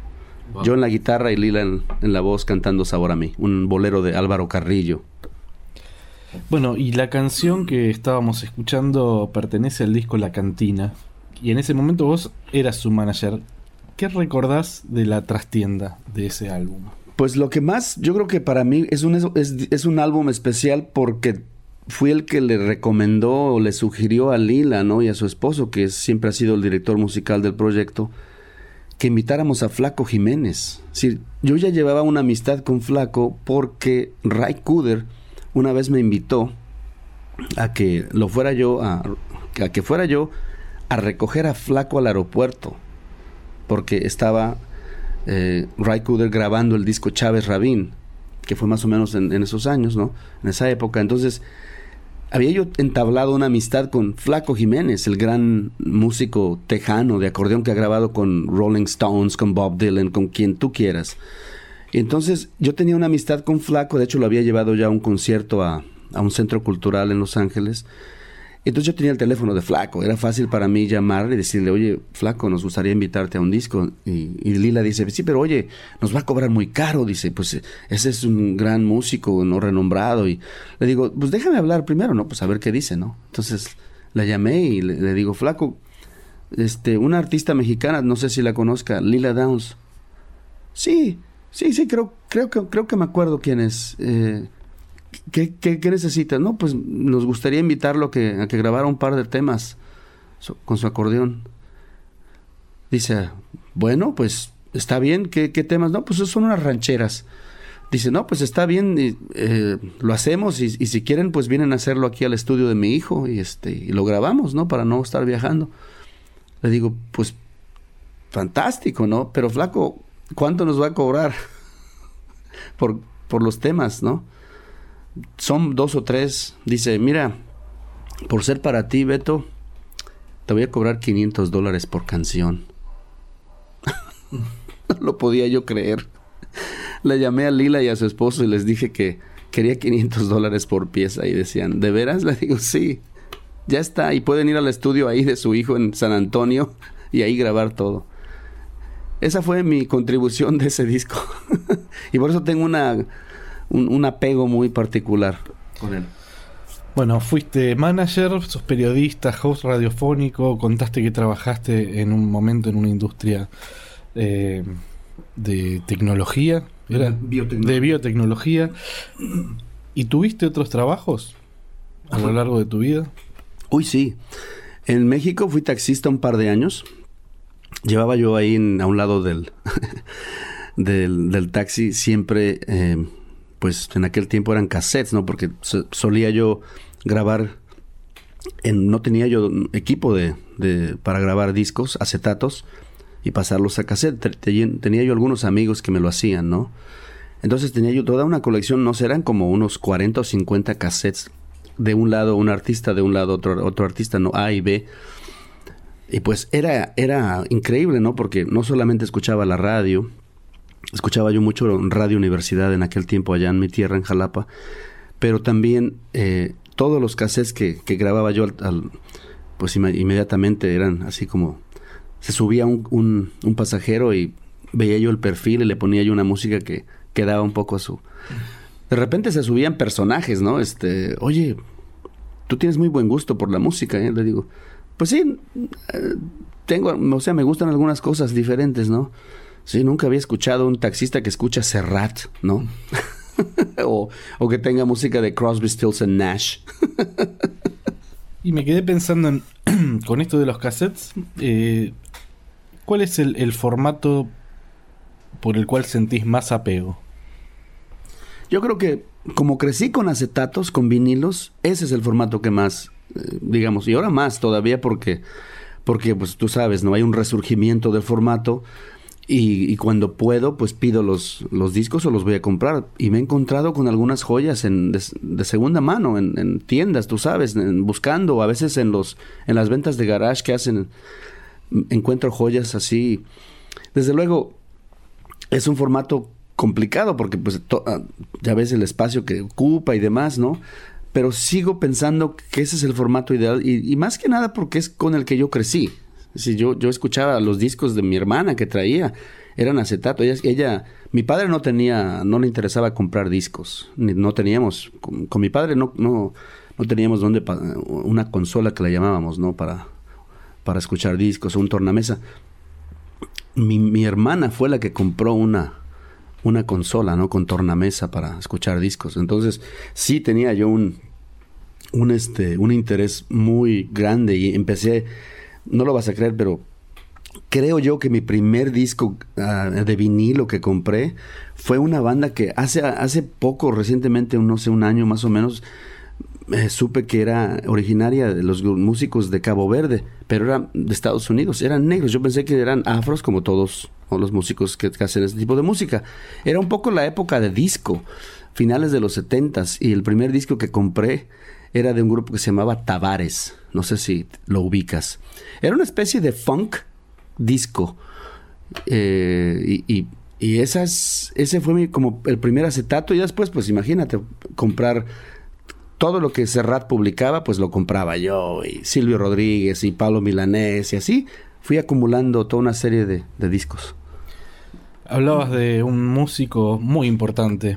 Yo en la guitarra y Lila en, en, la voz cantando Sabor a mí, un bolero de Álvaro Carrillo. Bueno, y la canción que estábamos escuchando pertenece al disco La Cantina. Y en ese momento vos eras su manager. ¿Qué recordás de la trastienda de ese álbum? Pues lo que más, yo creo que para mí es un, es, es un álbum especial porque fui el que le recomendó o le sugirió a Lila, ¿no? Y a su esposo, que siempre ha sido el director musical del proyecto, que invitáramos a Flaco Jiménez. yo ya llevaba una amistad con Flaco porque Ray Kuder una vez me invitó a que lo fuera yo a, que fuera yo a recoger a Flaco al aeropuerto porque estaba eh, Ray Cooder grabando el disco Chávez Rabín que fue más o menos en, esos años, ¿no? En esa época. Entonces, había yo entablado una amistad con Flaco Jiménez, el gran músico tejano de acordeón que ha grabado con Rolling Stones, con Bob Dylan, con quien tú quieras. Entonces yo tenía una amistad con Flaco, de hecho lo había llevado ya a un concierto a, un centro cultural en Los Ángeles. Entonces yo tenía el teléfono de Flaco, era fácil para mí llamarle y decirle, oye, Flaco, nos gustaría invitarte a un disco. Y, Lila dice, sí, pero oye, nos va a cobrar muy caro. Dice, pues ese es un gran músico, no renombrado. Y le digo, pues déjame hablar primero, ¿no? Pues a ver qué dice, ¿no? Entonces la llamé y le, le digo, Flaco, este, una artista mexicana, no sé si la conozca, Lila Downs. Sí, Sí, sí, creo, creo, que, creo que me acuerdo quién es. Eh, ¿qué, qué, necesitas? No, pues nos gustaría invitarlo a que, a que grabara un par de temas con su acordeón. Dice, bueno, pues está bien, ¿qué, qué temas? No, pues son unas rancheras. Dice, no, pues está bien, eh, lo hacemos y, si quieren, pues vienen a hacerlo aquí al estudio de mi hijo y, este, y lo grabamos, ¿no? Para no estar viajando. Le digo, pues fantástico, ¿no? Pero flaco, ¿cuánto nos va a cobrar por, por los temas, no? Son dos o tres. Dice, mira, por ser para ti, Beto, te voy a cobrar 500 dólares por canción. no lo podía yo creer. Le llamé a Lila y a su esposo y les dije que quería 500 dólares por pieza y decían, ¿de veras? Le digo, sí, ya está. Y pueden ir al estudio ahí de su hijo en San Antonio y ahí grabar todo. Esa fue mi contribución de ese disco. y por eso tengo una, un, apego muy particular con él. Bueno, fuiste manager, sos periodista, host radiofónico, contaste que trabajaste en un momento en una industria eh, de tecnología, ¿era? de biotecnología. ¿Y tuviste otros trabajos a lo largo de tu vida? Uy, sí. En México fui taxista un par de años llevaba yo ahí a un lado del, del, taxi siempre, eh, pues en aquel tiempo eran cassettes, ¿no? Porque solía yo grabar, en, no tenía yo equipo de, para grabar discos, acetatos y pasarlos a cassette. Tenía yo algunos amigos que me lo hacían, ¿no? Entonces tenía yo toda una colección, no serán como unos 40 o 50 cassettes de un lado un artista, de un lado otro, otro artista, no A y B y pues era, era increíble, ¿no? Porque no solamente escuchaba la radio, Escuchaba yo mucho Radio Universidad en aquel tiempo allá en mi tierra, en Jalapa, pero también eh, todos los cassettes que, grababa yo al, pues inmediatamente eran así como se subía un, un, pasajero y veía yo el perfil y le ponía yo una música que quedaba un poco a su de repente se subían personajes, ¿no? Este, oye, tú tienes muy buen gusto por la música, ¿eh? Le digo, pues sí, eh, tengo, o sea, me gustan algunas cosas diferentes, ¿no? Sí, nunca había escuchado un taxista que escucha Serrat, ¿no? o, o, que tenga música de Crosby, Stills and Nash. y me quedé pensando en, con esto de los cassettes, eh, ¿cuál es el, el formato por el cual sentís más apego? Yo creo que como crecí con acetatos, con vinilos, ese es el formato que más, eh, digamos, y ahora más todavía porque, porque pues tú sabes, no hay un resurgimiento del formato y, cuando puedo, pues pido los, los discos o los voy a comprar. Y me he encontrado con algunas joyas en, de, segunda mano, en, tiendas, tú sabes, buscando, o a veces en, los, en las ventas de garage que hacen, encuentro joyas así. Desde luego, es un formato complicado porque pues ah, ya ves el espacio que ocupa y demás, ¿no? Pero sigo pensando que ese es el formato ideal y, más que nada porque es con el que yo crecí. Si yo, yo escuchaba los discos de mi hermana que traía, eran acetato. Ella, ella, mi padre no tenía, no le interesaba comprar discos, no teníamos, con, mi padre no, no, no teníamos donde, una consola que la llamábamos, ¿no? Para, para escuchar discos un tornamesa. Mi, mi hermana fue la que compró una, una consola, ¿no? Con tornamesa para escuchar discos. Entonces, sí tenía yo un, un, este, un interés muy grande y empecé, no lo vas a creer, pero creo yo que mi primer disco ah, de vinilo que compré fue una banda que hace, hace poco, recientemente, no sé, un año más o menos, supe que era originaria de los músicos de Cabo Verde, pero era de Estados Unidos, eran negros. Yo pensé que eran afros como todos los músicos que, hacen este tipo de música. Era un poco la época de disco, finales de los setentas, y el primer disco que compré era de un grupo que se llamaba Tavares, no sé si lo ubicas. Era una especie de funk disco. Eh, y, esas, ese fue mi, como el primer acetato y después pues imagínate comprar todo lo que Serrat publicaba, pues lo compraba yo, y Silvio Rodríguez, y Pablo Milanés, y así fui acumulando toda una serie de, discos. Hablabas de un músico muy importante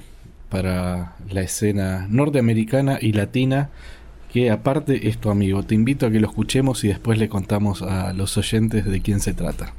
para la escena norteamericana y latina, que aparte es tu amigo. Te invito a que lo escuchemos y después le contamos a los oyentes de quién se trata.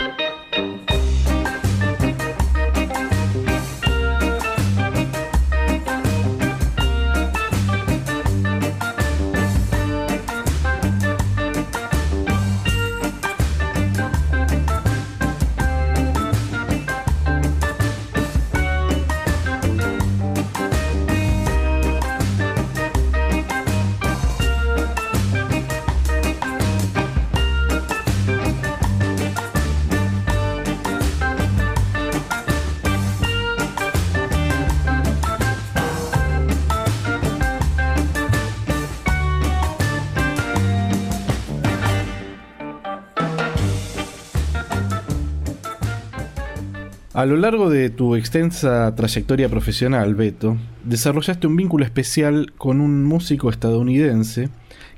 A lo largo de tu extensa trayectoria profesional, Beto, desarrollaste un vínculo especial con un músico estadounidense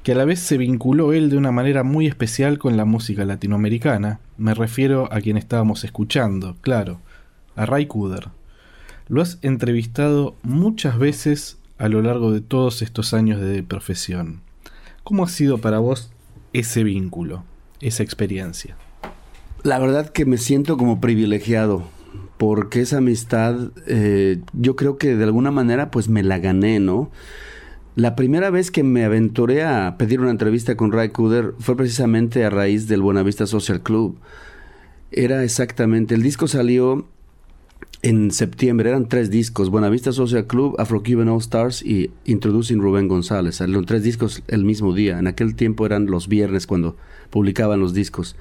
que a la vez se vinculó él de una manera muy especial con la música latinoamericana. Me refiero a quien estábamos escuchando, claro, a Ray Cooder. Lo has entrevistado muchas veces a lo largo de todos estos años de profesión. ¿Cómo ha sido para vos ese vínculo, esa experiencia? La verdad que me siento como privilegiado porque esa amistad eh, yo creo que de alguna manera pues me la gané, ¿no? La primera vez que me aventuré a pedir una entrevista con Ray Cooder fue precisamente a raíz del Buenavista Social Club. Era exactamente, el disco salió en septiembre, eran tres discos, Buenavista Social Club, Afro Cuban All Stars y Introducing Rubén González. Salieron tres discos el mismo día, en aquel tiempo eran los viernes cuando publicaban los discos.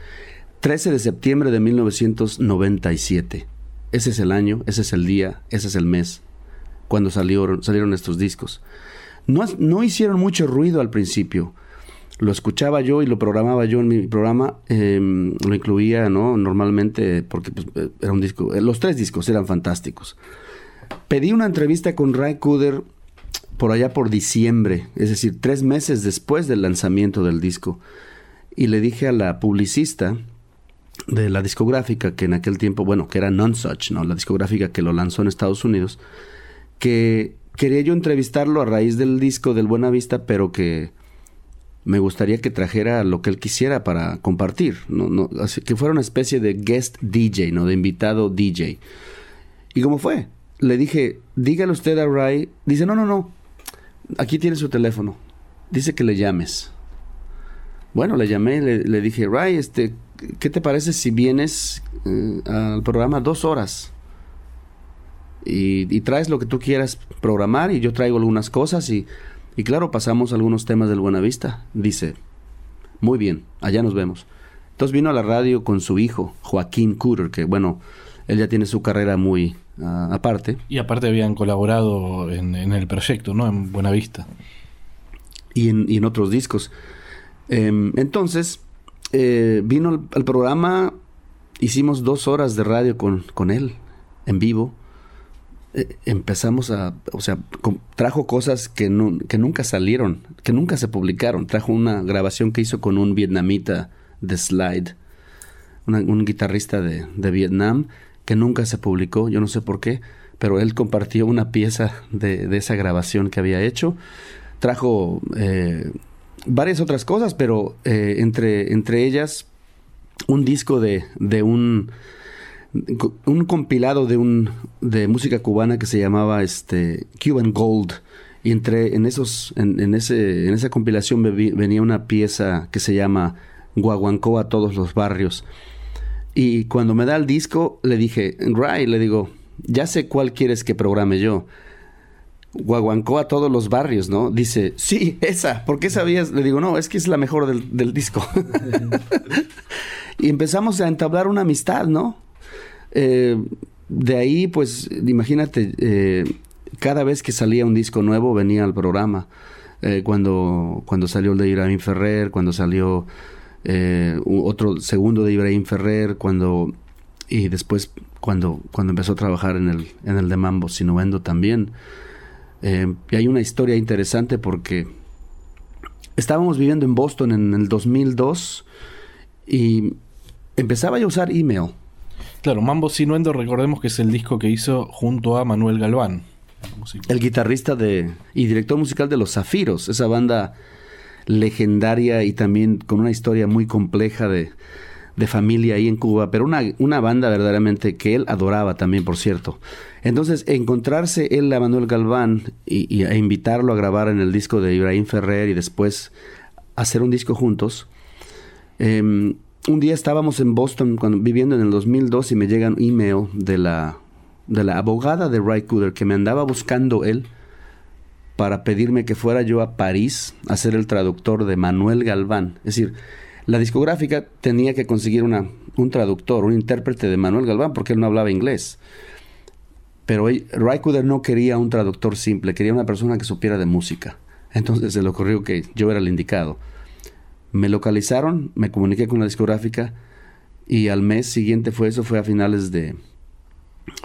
13 de septiembre de 1997. Ese es el año, ese es el día, ese es el mes cuando salieron, salieron estos discos. No, no hicieron mucho ruido al principio. lo escuchaba yo y lo programaba yo en mi programa, em, lo incluía, ¿no? Normalmente, porque pues, era un disco, eh, los tres discos eran fantásticos. Pedí una entrevista con Ray Cooder por allá por diciembre, es decir, tres meses después del lanzamiento del disco. Y le dije a la publicista de la discográfica, que en aquel tiempo, bueno, que era Nonsuch, ¿no? La discográfica que lo lanzó en Estados Unidos, que quería yo entrevistarlo a raíz del disco del Buena Vista, pero que me gustaría que trajera lo que él quisiera para compartir, no, no, que fuera una especie de guest DJ, no, de invitado DJ. Y cómo fue, le dije, dígale usted a Ray, dice, no, no, no, aquí tiene su teléfono, dice que le llames. Bueno, le llamé, le, le dije, Ray, este, ¿qué te parece si vienes eh, al programa dos horas? Y, y, traes lo que tú quieras programar y yo traigo algunas cosas y y claro, pasamos algunos temas del Buenavista. Dice, muy bien, allá nos vemos. Entonces vino a la radio con su hijo, Joaquín Cooter, que bueno, él ya tiene su carrera muy uh, aparte. Y aparte habían colaborado en, en, el proyecto, ¿no? En Buenavista. Y en, y en otros discos. Eh, entonces, eh, vino al, programa, hicimos dos horas de radio con, con él, en vivo eh, empezamos a, o sea, trajo cosas que, no, que nunca salieron, que nunca se publicaron. Trajo una grabación que hizo con un vietnamita de Slide, un guitarrista de, de, Vietnam, que nunca se publicó, yo no sé por qué, pero él compartió una pieza de, de esa grabación que había hecho. Trajo eh, varias otras cosas, pero eh, entre, entre ellas un disco de, de un un compilado de un de música cubana que se llamaba este Cuban Gold. Y en esos en, en ese en esa compilación venía una pieza que se llama Guaguancó a todos los barrios. Y cuando me da el disco le dije Ray le digo ya sé cuál quieres que programe yo Guaguancó a todos los barrios, ¿no? Dice, sí, esa, ¿por qué sabías? Le digo, no, es que es la mejor del, del disco. y empezamos a entablar una amistad, ¿no? Eh, de ahí, pues, imagínate, eh, cada vez que salía un disco nuevo venía al programa. Eh, cuando, cuando salió el de Ibrahim Ferrer, cuando salió otro segundo de Ibrahim Ferrer, cuando y después cuando, cuando empezó a trabajar en el, en el de Mambo Sinuendo también. Eh, y hay una historia interesante porque estábamos viviendo en Boston en el 2002 y empezaba yo a usar email. Claro, Mambo Sinuendo, recordemos que es el disco que hizo junto a Manuel Galván. El guitarrista de y director musical de Los Zafiros, esa banda legendaria y también con una historia muy compleja de, de familia ahí en Cuba, pero una, una, banda verdaderamente que él adoraba también, por cierto. Entonces, encontrarse él a Manuel Galván y, invitarlo a grabar en el disco de Ibrahim Ferrer y después hacer un disco juntos, eh, un día estábamos en Boston cuando, viviendo en el 2002 y me llega un email de la, de la abogada de Ray Cooder que me andaba buscando él para pedirme que fuera yo a París a ser el traductor de Manuel Galván. Es decir, la discográfica tenía que conseguir un traductor, un intérprete de Manuel Galván porque él no hablaba inglés. Pero Ray Cooder no quería un traductor simple, quería una persona que supiera de música. Entonces se le ocurrió que yo era el indicado. Me localizaron, me comuniqué con la discográfica y al mes siguiente fue eso, fue a finales de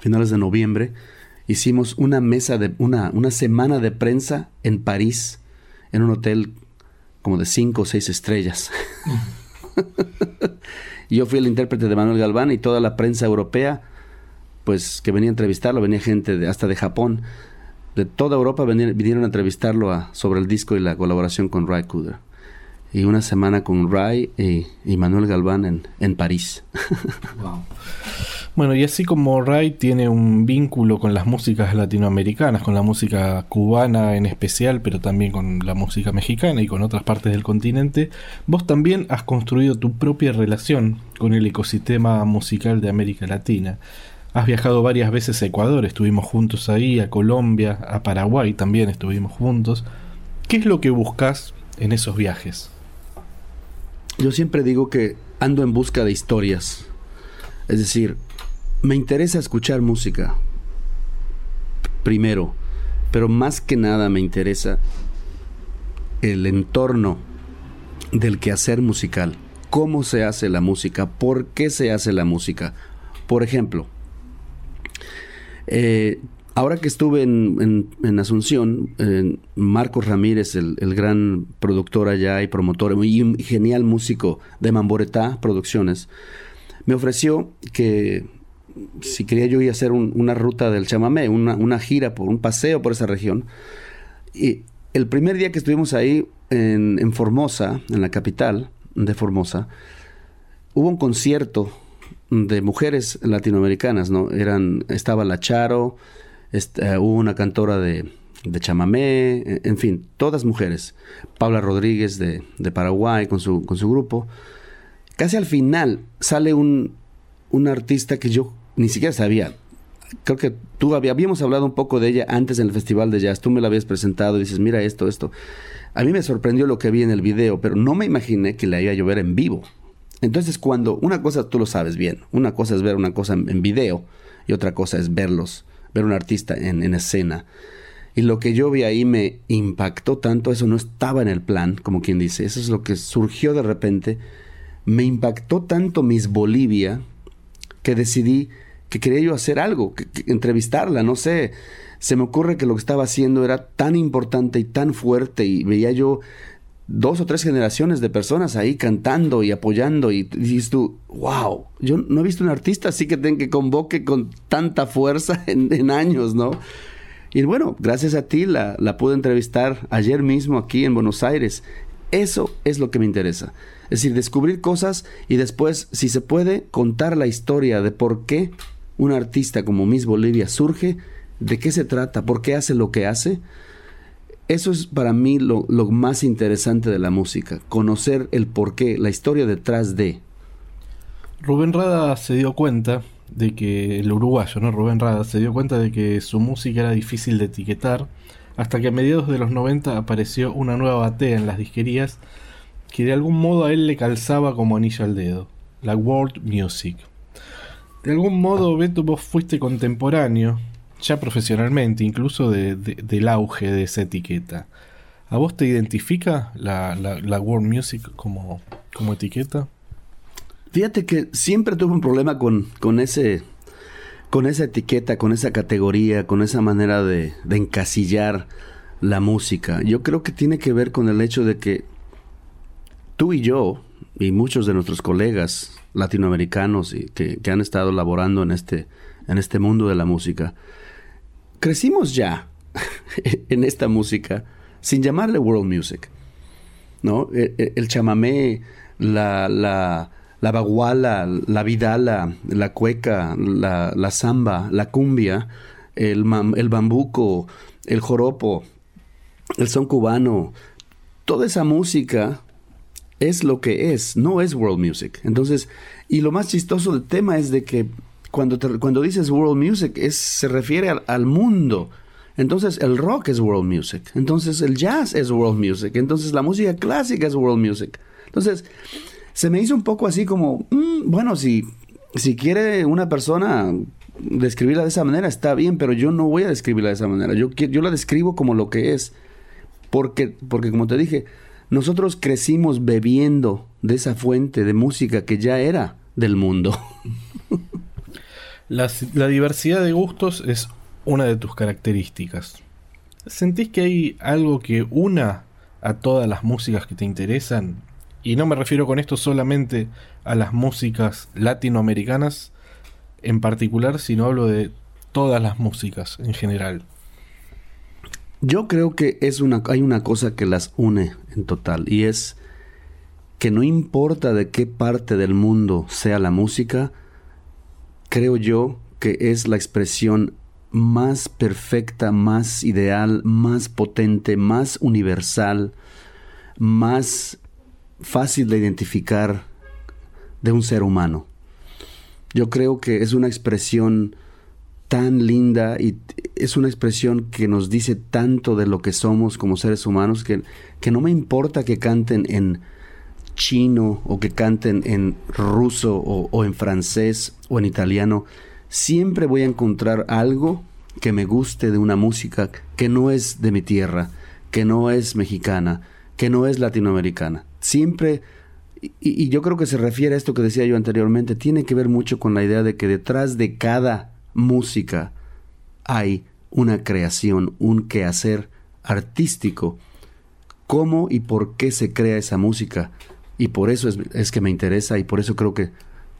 finales de noviembre. Hicimos una mesa de una, una semana de prensa en París, en un hotel como de cinco o seis estrellas. Yo fui el intérprete de Manuel Galván y toda la prensa europea, pues que venía a entrevistarlo, venía gente de, hasta de Japón, de toda Europa vinieron a entrevistarlo a, sobre el disco y la colaboración con Ray Cooder y una semana con Ray y, y Manuel Galván en, en París. Wow. Bueno, y así como Ray tiene un vínculo con las músicas latinoamericanas, con la música cubana en especial, pero también con la música mexicana y con otras partes del continente, vos también has construido tu propia relación con el ecosistema musical de América Latina. Has viajado varias veces a Ecuador, estuvimos juntos ahí, a Colombia, a Paraguay también estuvimos juntos. ¿Qué es lo que buscas en esos viajes? Yo siempre digo que ando en busca de historias. Es decir, me interesa escuchar música. Primero, pero más que nada me interesa el entorno del quehacer musical. ¿Cómo se hace la música? ¿Por qué se hace la música? Por ejemplo, eh, ahora que estuve en, Asunción, Marcos Ramírez, el, gran productor allá y promotor y genial músico de Mamboretá Producciones, me ofreció que si quería yo ir a hacer una ruta del chamamé, una, una, gira por un paseo por esa región. Y el primer día que estuvimos ahí en, Formosa, en la capital de Formosa, hubo un concierto de mujeres latinoamericanas, ¿no? Eran, estaba la Charo, eh, hubo una cantora de, chamamé, e, en fin, todas mujeres. Paula Rodríguez de, de Paraguay con su, con su grupo. Casi al final sale un, un artista que yo ni siquiera sabía. Creo que tú habíamos hablado un poco de ella antes en el Festival de Jazz. Tú me la habías presentado y dices, mira esto, esto. A mí me sorprendió lo que vi en el video, pero no me imaginé que la iba a llover en vivo. Entonces, cuando una cosa tú lo sabes bien, una cosa es ver una cosa en, video y otra cosa es verlos, ver un artista en, en escena. Y lo que yo vi ahí me impactó tanto, eso no estaba en el plan, como quien dice, eso es lo que surgió de repente. Me impactó tanto Miss Bolivia que decidí que quería yo hacer algo, que, entrevistarla, no sé. Se me ocurre que lo que estaba haciendo era tan importante y tan fuerte y veía yo dos o tres generaciones de personas ahí cantando y apoyando y dices tú, wow, yo no he visto un artista así que, tenga que convoque con tanta fuerza en, años, ¿no? Y bueno, gracias a ti la, la pude entrevistar ayer mismo aquí en Buenos Aires. Eso es lo que me interesa. Es decir, descubrir cosas y después, si se puede, contar la historia de por qué un artista como Miss Bolivia surge, de qué se trata, por qué hace lo que hace. Eso es para mí lo, más interesante de la música, conocer el por qué, la historia detrás de. Rubén Rada se dio cuenta de que el uruguayo, ¿no? Rubén Rada se dio cuenta de que su música era difícil de etiquetar hasta que a mediados de los 90 apareció una nueva batea en las disquerías que de algún modo a él le calzaba como anillo al dedo, la world music. De algún modo, Beto, vos fuiste contemporáneo, ya profesionalmente, incluso del auge de esa etiqueta. ¿A vos te identifica la, world music como, como etiqueta? Fíjate que siempre tuve un problema con, con, ese, con esa etiqueta, con esa categoría, con esa manera de, de encasillar la música. Yo creo que tiene que ver con el hecho de que tú y yo y muchos de nuestros colegas latinoamericanos y que, han estado laborando en este, en este mundo de la música, crecimos ya en esta música sin llamarle world music. ¿no? E, e, el, chamamé, la, la, la, baguala, la vidala, la cueca, la, la samba, la cumbia, el, el bambuco, el joropo, el son cubano, toda esa música es lo que es, no es world music. Entonces, y lo más chistoso del tema es de que cuando, cuando dices world music es, se refiere al, mundo. Entonces el rock es world music. Entonces el jazz es world music. Entonces la música clásica es world music. Entonces se me hizo un poco así como, mm, bueno, si, si quiere una persona describirla de esa manera está bien, pero yo no voy a describirla de esa manera. Yo, yo la describo como lo que es. Porque, porque como te dije, nosotros crecimos bebiendo de esa fuente de música que ya era del mundo. la, diversidad de gustos es una de tus características. ¿Sentís que hay algo que una a todas las músicas que te interesan? Y no me refiero con esto solamente a las músicas latinoamericanas en particular, sino hablo de todas las músicas en general. Yo creo que es una, hay una cosa que las une en total y es que no importa de qué parte del mundo sea la música, creo yo que es la expresión más perfecta, más ideal, más potente, más universal, más fácil de identificar de un ser humano. Yo creo que es una expresión tan linda y es una expresión que nos dice tanto de lo que somos como seres humanos que, que no me importa que canten en chino o que canten en ruso o, o, en francés o en italiano, siempre voy a encontrar algo que me guste de una música que no es de mi tierra, que no es mexicana, que no es latinoamericana. siempre, y, yo creo que se refiere a esto que decía yo anteriormente, tiene que ver mucho con la idea de que detrás de cada música hay una creación, un quehacer artístico. ¿Cómo y por qué se crea esa música? Y por eso es, que me interesa y por eso creo que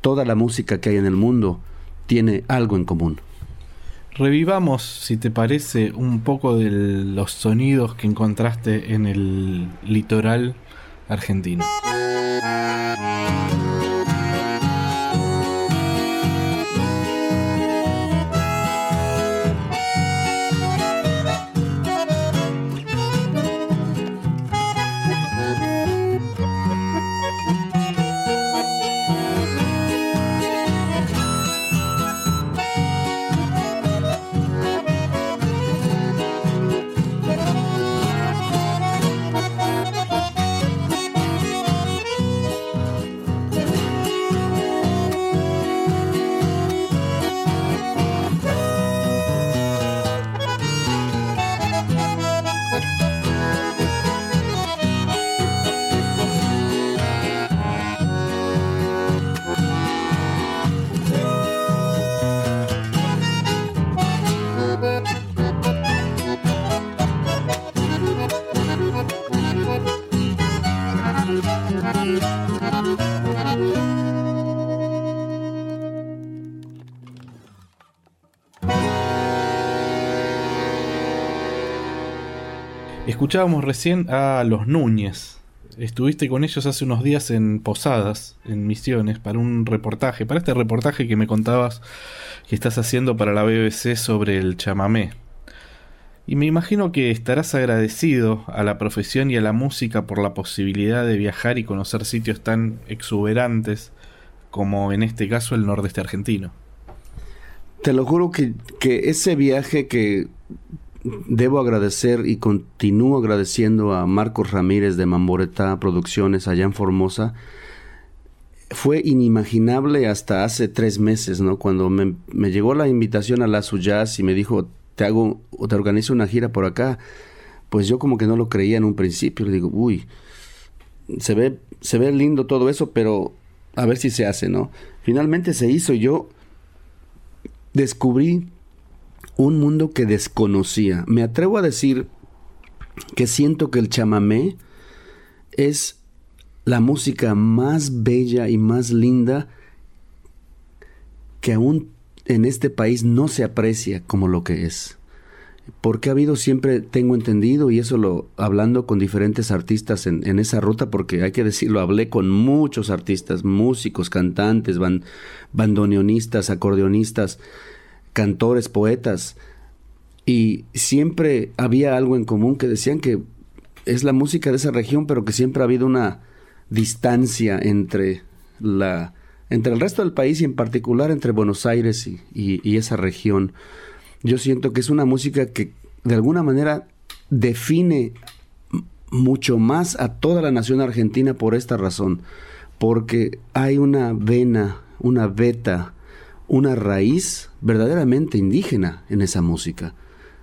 toda la música que hay en el mundo tiene algo en común. Revivamos, si te parece, un poco de los sonidos que encontraste en el litoral argentino. Escuchábamos recién a los Núñez. Estuviste con ellos hace unos días en Posadas, en Misiones, para un reportaje, para este reportaje que me contabas que estás haciendo para la BBC sobre el chamamé. Y me imagino que estarás agradecido a la profesión y a la música por la posibilidad de viajar y conocer sitios tan exuberantes como en este caso el nordeste argentino. Te lo juro que, que ese viaje que debo agradecer y continúo agradeciendo a Marcos Ramírez de Mamboreta Producciones allá en Formosa. Fue inimaginable hasta hace tres meses, ¿no? Cuando me, llegó la invitación a la Suyaz y me dijo, te hago, o te organizo una gira por acá. Pues yo como que no lo creía en un principio. Le digo, uy, se ve, se ve lindo todo eso, pero a ver si se hace, ¿no? Finalmente se hizo. Yo descubrí un mundo que desconocía. Me atrevo a decir que siento que el chamamé es la música más bella y más linda que aún en este país no se aprecia como lo que es. Porque ha habido siempre, tengo entendido, y eso lo hablando con diferentes artistas en, esa ruta, porque hay que decirlo, hablé con muchos artistas, músicos, cantantes, bandoneonistas, acordeonistas, cantores, poetas, y siempre había algo en común que decían que es la música de esa región, pero que siempre ha habido una distancia entre la entre el resto del país y en particular entre Buenos Aires y, y esa región. Yo siento que es una música que de alguna manera define mucho más a toda la nación argentina por esta razón, porque hay una vena, una veta, una raíz verdaderamente indígena en esa música,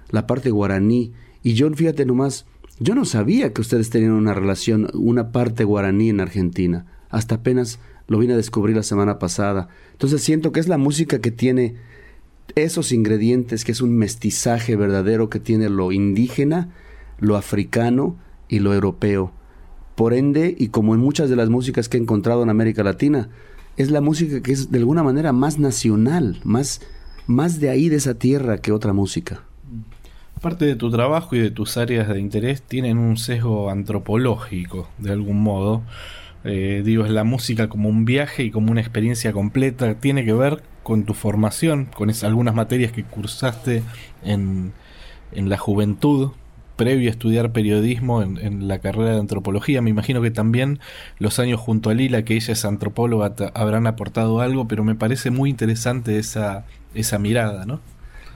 la parte guaraní. Y yo, fíjate nomás, yo no sabía que ustedes tenían una relación, una parte guaraní en Argentina. Hasta apenas lo vine a descubrir la semana pasada. Entonces siento que es la música que tiene esos ingredientes, que es un mestizaje verdadero que tiene lo indígena, lo africano y lo europeo. Por ende, y como en muchas de las músicas que he encontrado en América Latina, es la música que es de alguna manera más nacional, más, más de ahí, de esa tierra que otra música. Parte de tu trabajo y de tus áreas de interés tienen un sesgo antropológico, de algún modo. Eh, digo, es la música como un viaje y como una experiencia completa. Tiene que ver con tu formación, con esas, algunas materias que cursaste en, en la juventud previo a estudiar periodismo en, la carrera de antropología. Me imagino que también los años junto a Lila, que ella es antropóloga, habrán aportado algo, pero me parece muy interesante esa, esa mirada, ¿no?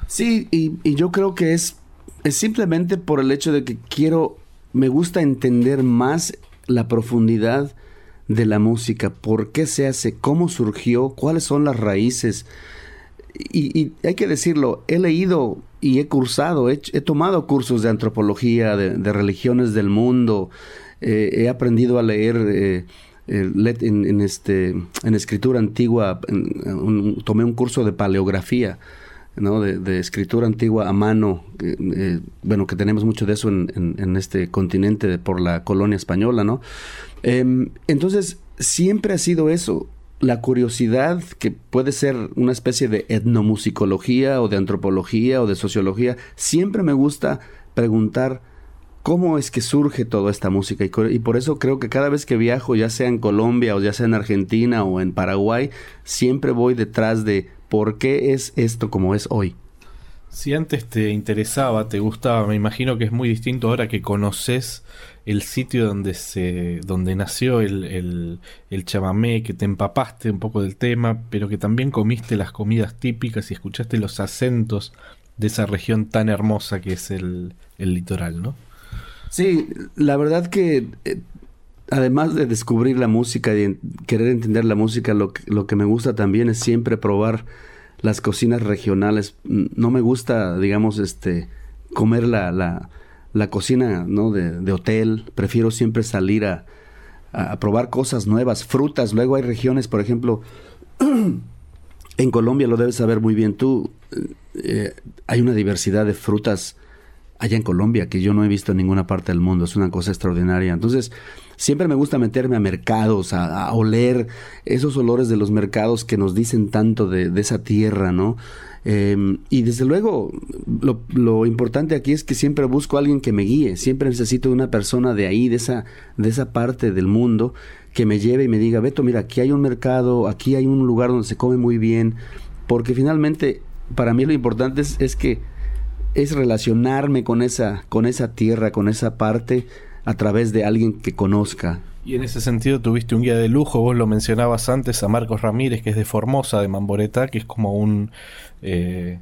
Sí, y, y yo creo que es, es simplemente por el hecho de que quiero, me gusta entender más la profundidad de la música, por qué se hace, cómo surgió, cuáles son las raíces. Y, y hay que decirlo, he leído y he cursado, he, tomado cursos de antropología, de, religiones del mundo, he aprendido a leer en, este, en escritura antigua, tomé un curso de paleografía. ¿no? De, escritura antigua a mano, eh, bueno, que tenemos mucho de eso en, en, este continente por la colonia española, ¿no? Em, entonces, siempre ha sido eso, la curiosidad que puede ser una especie de etnomusicología o de antropología o de sociología, siempre me gusta preguntar cómo es que surge toda esta música. Y, por eso creo que cada vez que viajo, ya sea en Colombia o ya sea en Argentina o en Paraguay, siempre voy detrás de por qué es esto como es hoy. Si antes te interesaba, te gustaba, me imagino que es muy distinto ahora que conoces el sitio donde se donde nació el, el, el, chamamé, que te empapaste un poco del tema, pero que también comiste las comidas típicas y escuchaste los acentos de esa región tan hermosa que es el, el litoral, ¿no? Sí, la verdad que eh, además de descubrir la música y querer entender la música, lo, lo que me gusta también es siempre probar las cocinas regionales. No me gusta, digamos, este, comer la, la, la cocina ¿no? de, de, hotel. Prefiero siempre salir a, a, probar cosas nuevas, frutas. Luego hay regiones, por ejemplo, en Colombia lo debes saber muy bien tú. Eh, hay una diversidad de frutas allá en Colombia que yo no he visto en ninguna parte del mundo. Es una cosa extraordinaria. Entonces, siempre me gusta meterme a mercados, a, oler esos olores de los mercados que nos dicen tanto de, esa tierra, ¿no? Em, y desde luego, lo, importante aquí es que siempre busco a alguien que me guíe. Siempre necesito una persona de ahí, de esa, de esa parte del mundo, que me lleve y me diga, Beto, mira, aquí hay un mercado, aquí hay un lugar donde se come muy bien. Porque finalmente, para mí lo importante es, es que es relacionarme con esa, con esa tierra, con esa parte, a través de alguien que conozca. Y en ese sentido tuviste un guía de lujo, vos lo mencionabas antes a Marcos Ramírez, que es de Formosa, de Mamboreta, que es como un eh,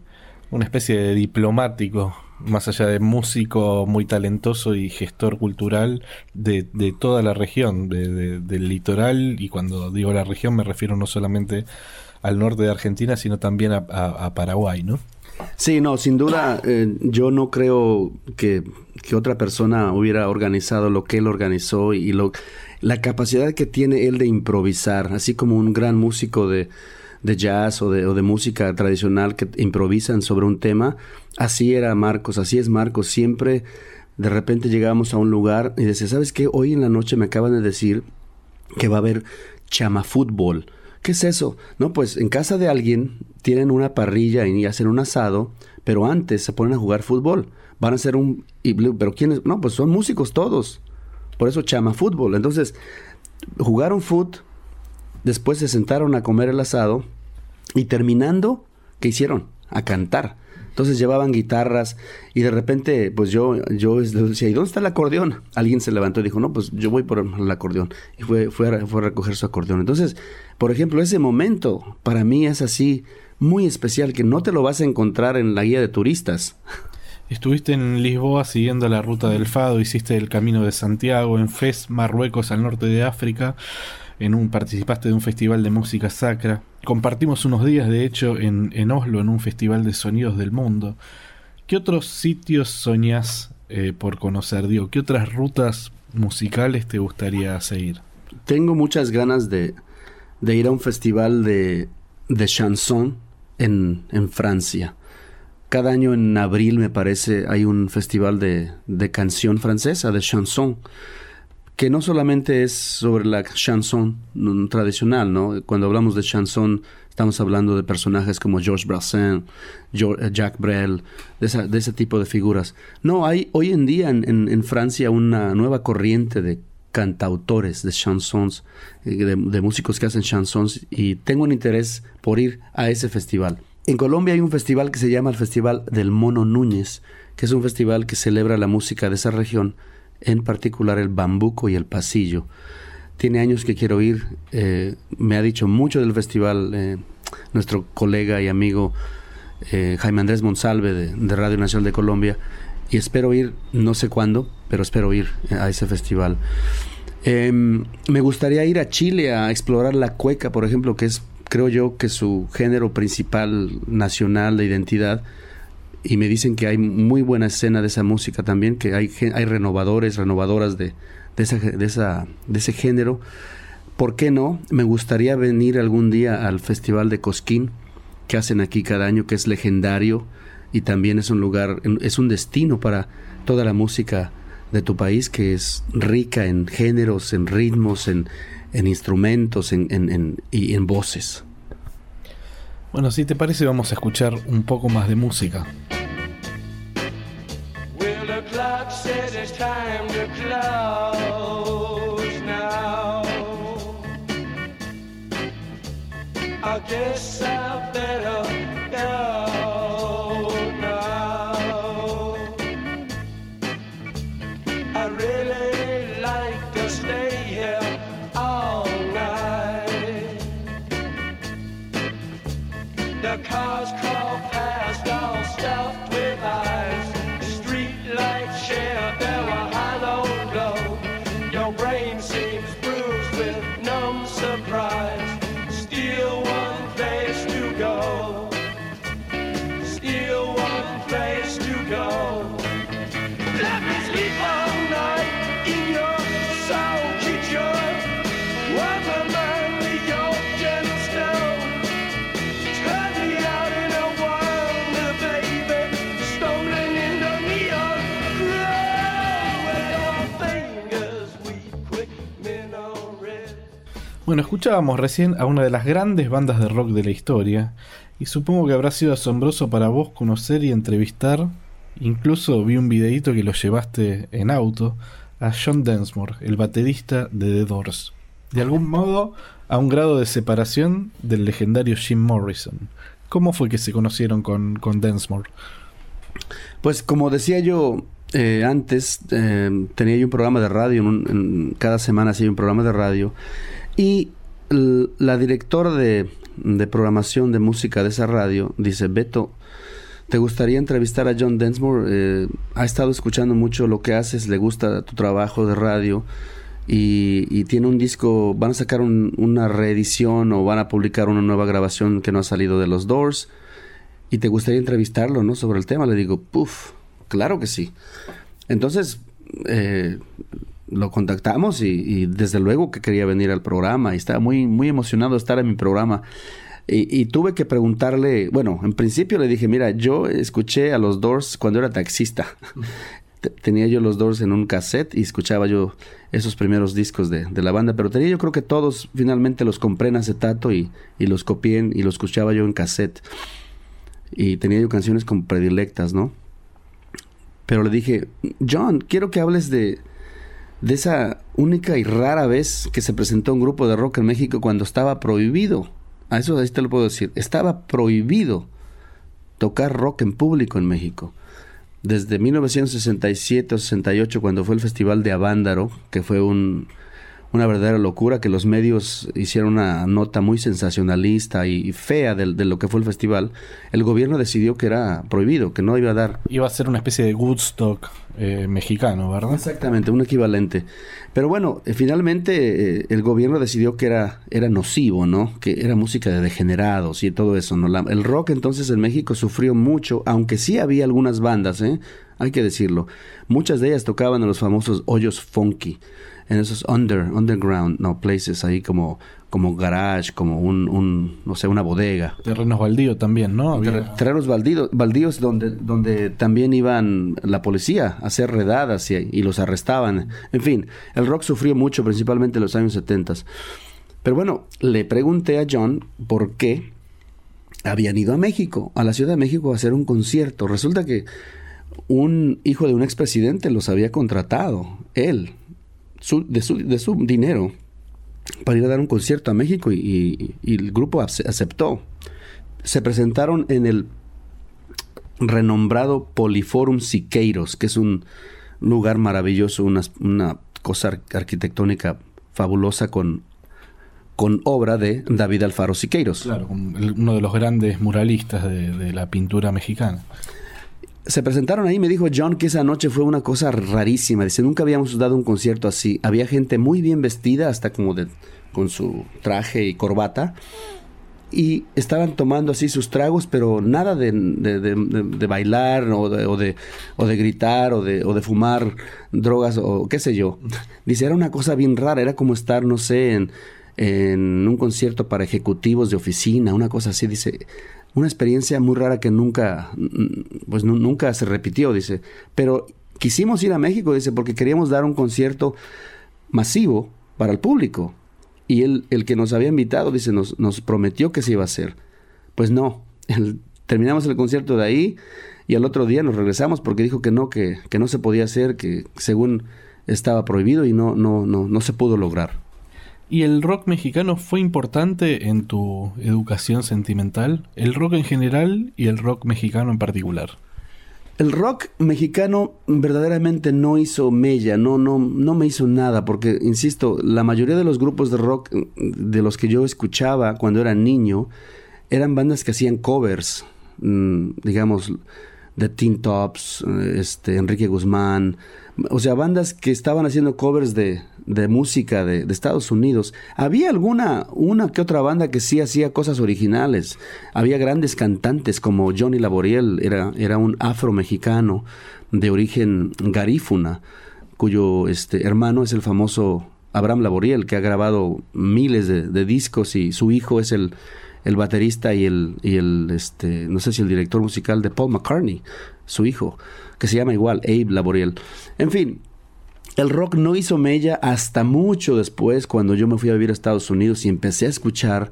una especie de diplomático, más allá de músico muy talentoso y gestor cultural de, toda la región, de, del litoral, y cuando digo la región me refiero no solamente al norte de Argentina, sino también a, Paraguay, ¿no? Sí, no, sin duda, eh, yo no creo que, otra persona hubiera organizado lo que él organizó y lo, la capacidad que tiene él de improvisar, así como un gran músico de, de jazz o de, o de música tradicional que improvisan sobre un tema, así era Marcos, así es Marcos, siempre de repente llegamos a un lugar y dice, ¿sabes qué? Hoy en la noche me acaban de decir que va a haber chama fútbol ¿Qué es eso? No, pues en casa de alguien tienen una parrilla y hacen un asado, pero antes se ponen a jugar fútbol. Van a hacer un... Pero ¿quiénes? No, pues son músicos todos. Por eso chama fútbol. Entonces, jugaron fútbol, después se sentaron a comer el asado y terminando, ¿qué hicieron? A cantar. Entonces llevaban guitarras y de repente, pues yo, yo decía, ¿y dónde está el acordeón? Alguien se levantó y dijo, no, pues yo voy por el acordeón. Y fue, fue, a, fue a recoger su acordeón. Entonces, por ejemplo, ese momento para mí es así muy especial que no te lo vas a encontrar en la guía de turistas. Estuviste en Lisboa siguiendo la ruta del Fado, hiciste el camino de Santiago, en Fez, Marruecos, al norte de África, en un, participaste de un festival de música sacra. Compartimos unos días, de hecho, en, en Oslo, en un festival de sonidos del mundo. ¿Qué otros sitios soñás eh, por conocer? Digo, ¿qué otras rutas musicales te gustaría seguir? Tengo muchas ganas de, de ir a un festival de, de chanson en, en, Francia. Cada año en abril, me parece, hay un festival de, de canción francesa, de chanson que no solamente es sobre la chanson tradicional, ¿no? Cuando hablamos de chanson estamos hablando de personajes como Georges Brassens, eh, Jacques Brel, de, de, ese tipo de figuras. No, hay hoy en día en, Francia una nueva corriente de cantautores, de chansons, eh, de, de músicos que hacen chansons y tengo un interés por ir a ese festival. En Colombia hay un festival que se llama el Festival del Mono Núñez, que es un festival que celebra la música de esa región en particular el bambuco y el pasillo. Tiene años que quiero ir, eh, me ha dicho mucho del festival eh, nuestro colega y amigo eh, Jaime Andrés Monsalve de, Radio Nacional de Colombia y espero ir, no sé cuándo, pero espero ir a ese festival. Em, me gustaría ir a Chile a explorar la cueca, por ejemplo, que es, creo yo, que su género principal nacional de identidad y me dicen que hay muy buena escena de esa música también, que hay, hay renovadores, renovadoras de, de, esa, de, esa, de ese género. ¿Por qué no? Me gustaría venir algún día al Festival de Cosquín que hacen aquí cada año, que es legendario y también es un lugar, es un destino para toda la música de tu país, que es rica en géneros, en ritmos, en, en instrumentos en, en, en, y en voces. Bueno, si te parece, vamos a escuchar un poco más de música. Bueno, escuchábamos recién a una de las grandes bandas de rock de la historia, y supongo que habrá sido asombroso para vos conocer y entrevistar, incluso vi un videíto que lo llevaste en auto, a John Densmore, el baterista de The Doors. De algún modo, a un grado de separación del legendario Jim Morrison. ¿Cómo fue que se conocieron con, con Densmore? Pues como decía yo eh, antes, eh, tenía yo un programa de radio, en un- en- cada semana hacía un programa de radio, y la directora de, de programación de música de esa radio dice, Beto, ¿te gustaría entrevistar a John Densmore? Eh, ha estado escuchando mucho lo que haces, le gusta tu trabajo de radio. Y, tiene un disco, van a sacar un- una reedición o van a publicar una nueva grabación que no ha salido de los Doors y te gustaría entrevistarlo, ¿no? Sobre el tema. Le digo, puf, claro que sí. Entonces, eh, lo contactamos y, desde luego que quería venir al programa y estaba muy, muy emocionado de estar en mi programa. Y, tuve que preguntarle, bueno, en principio le dije, mira, yo escuché a los Doors cuando era taxista. Te- Tenía yo los Doors en un cassette y escuchaba yo esos primeros discos de, de la banda, pero tenía yo creo que todos finalmente los compré en acetato y, y los copié y los escuchaba yo en cassette y tenía yo canciones como predilectas, ¿no? Pero le dije, John, quiero que hables de, de esa única y rara vez que se presentó un grupo de rock en México cuando estaba prohibido. A eso ahí te lo puedo decir. Estaba prohibido tocar rock en público en México. Desde 1967 o 68, cuando fue el Festival de Avándaro, que fue un, una verdadera locura, que los medios hicieron una nota muy sensacionalista y fea de, de lo que fue el festival, el gobierno decidió que era prohibido, que no iba a dar Iba a ser una especie de Woodstock eh, mexicano, ¿verdad? Exactamente, un equivalente. Pero bueno, eh, finalmente eh, el gobierno decidió que era, era nocivo, ¿no? Que era música de degenerados y todo eso, ¿no? La- el rock entonces en México sufrió mucho, aunque sí había algunas bandas, ¿eh? Hay que decirlo. Muchas de ellas tocaban en los famosos hoyos funky, en esos under, underground, no, places ahí como, como garage, como un, un, no sé, una bodega. Terrenos baldíos también, ¿no? Había- terrenos baldido- baldíos donde, donde también iban la policía a hacer redadas y, y los arrestaban. En fin, el rock sufrió mucho, principalmente en los años 70. Pero bueno, le pregunté a John por qué habían ido a México, a la Ciudad de México, a hacer un concierto. Resulta que un hijo de un expresidente los había contratado, él, su- de, su, de su dinero, para ir a dar un concierto a México y, el grupo ace- aceptó se presentaron en el renombrado Poliforum Siqueiros, que es un lugar maravilloso, una, una cosa ar- arquitectónica fabulosa con, con obra de David Alfaro Siqueiros. Claro, uno de los grandes muralistas de la pintura mexicana. Se presentaron ahí, me dijo John que esa noche fue una cosa rarísima. Dice, nunca habíamos dado un concierto así. Había gente muy bien vestida, hasta como de, con su traje y corbata. y estaban tomando así sus tragos, pero nada de, de, bailar o de, o de, o de gritar o de, o de fumar drogas o qué sé yo. Dice, era una cosa bien rara, era como estar, no sé, en, en un concierto para ejecutivos de oficina, una cosa así, dice, una experiencia muy rara que nunca, pues nunca se repitió, dice, pero quisimos ir a México, dice, porque queríamos dar un concierto masivo para el público. Y él, el que nos había invitado, dice, nos, nos prometió que se iba a hacer. Pues no, terminamos el concierto de ahí y al otro día nos regresamos porque dijo que no, que, que no se podía hacer, que según estaba prohibido y no, no, no, no se pudo lograr. ¿Y el rock mexicano fue importante en tu educación sentimental? ¿El rock en general y el rock mexicano en particular? El rock mexicano verdaderamente no hizo mella, no, no, no me hizo nada, porque, insisto, la mayoría de los grupos de rock mm, de los que yo escuchaba cuando era niño eran bandas que hacían covers, mm, digamos, The Teen Tops, este, Enrique Guzmán, o sea, bandas que estaban haciendo covers de, de música de, Estados Unidos. Había alguna, una que otra banda que sí hacía cosas originales. Había grandes cantantes como Johnny Laboriel, era, era un afro-mexicano de origen garífuna, cuyo este, hermano es el famoso Abraham Laboriel, que ha grabado miles de, discos y su hijo es el, el baterista y el, y el este, no sé si el director musical de Paul McCartney, su hijo, que se llama igual, Abe Laboriel. En fin, el rock no hizo mella hasta mucho después, cuando yo me fui a vivir a Estados Unidos y empecé a escuchar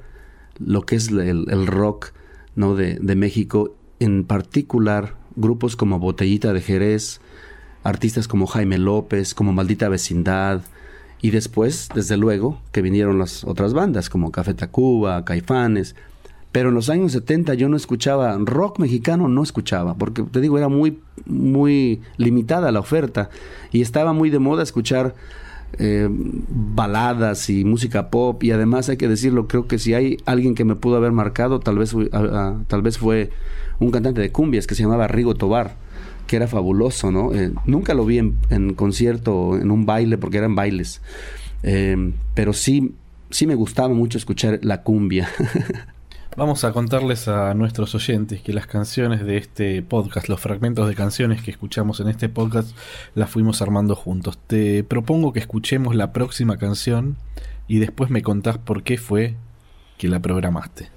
lo que es el, rock ¿no? de, de, México, en particular grupos como Botellita de Jerez, artistas como Jaime López, como Maldita Vecindad, y después, desde luego, que vinieron las otras bandas como Café Tacuba, Caifanes, pero en los años 70 yo no escuchaba rock mexicano, no escuchaba, porque te digo, era muy, muy limitada la oferta y estaba muy de moda escuchar eh, baladas y música pop y además hay que decirlo, creo que si hay alguien que me pudo haber marcado, tal vez, tal vez fue un cantante de cumbias que se llamaba Rigo Tobar que era fabuloso, ¿no? Eh, nunca lo vi en, concierto, en un baile, porque eran bailes, eh, pero sí, sí me gustaba mucho escuchar la cumbia. Vamos a contarles a nuestros oyentes que las canciones de este podcast, los fragmentos de canciones que escuchamos en este podcast, las fuimos armando juntos. Te propongo que escuchemos la próxima canción y después me contás por qué fue que la programaste.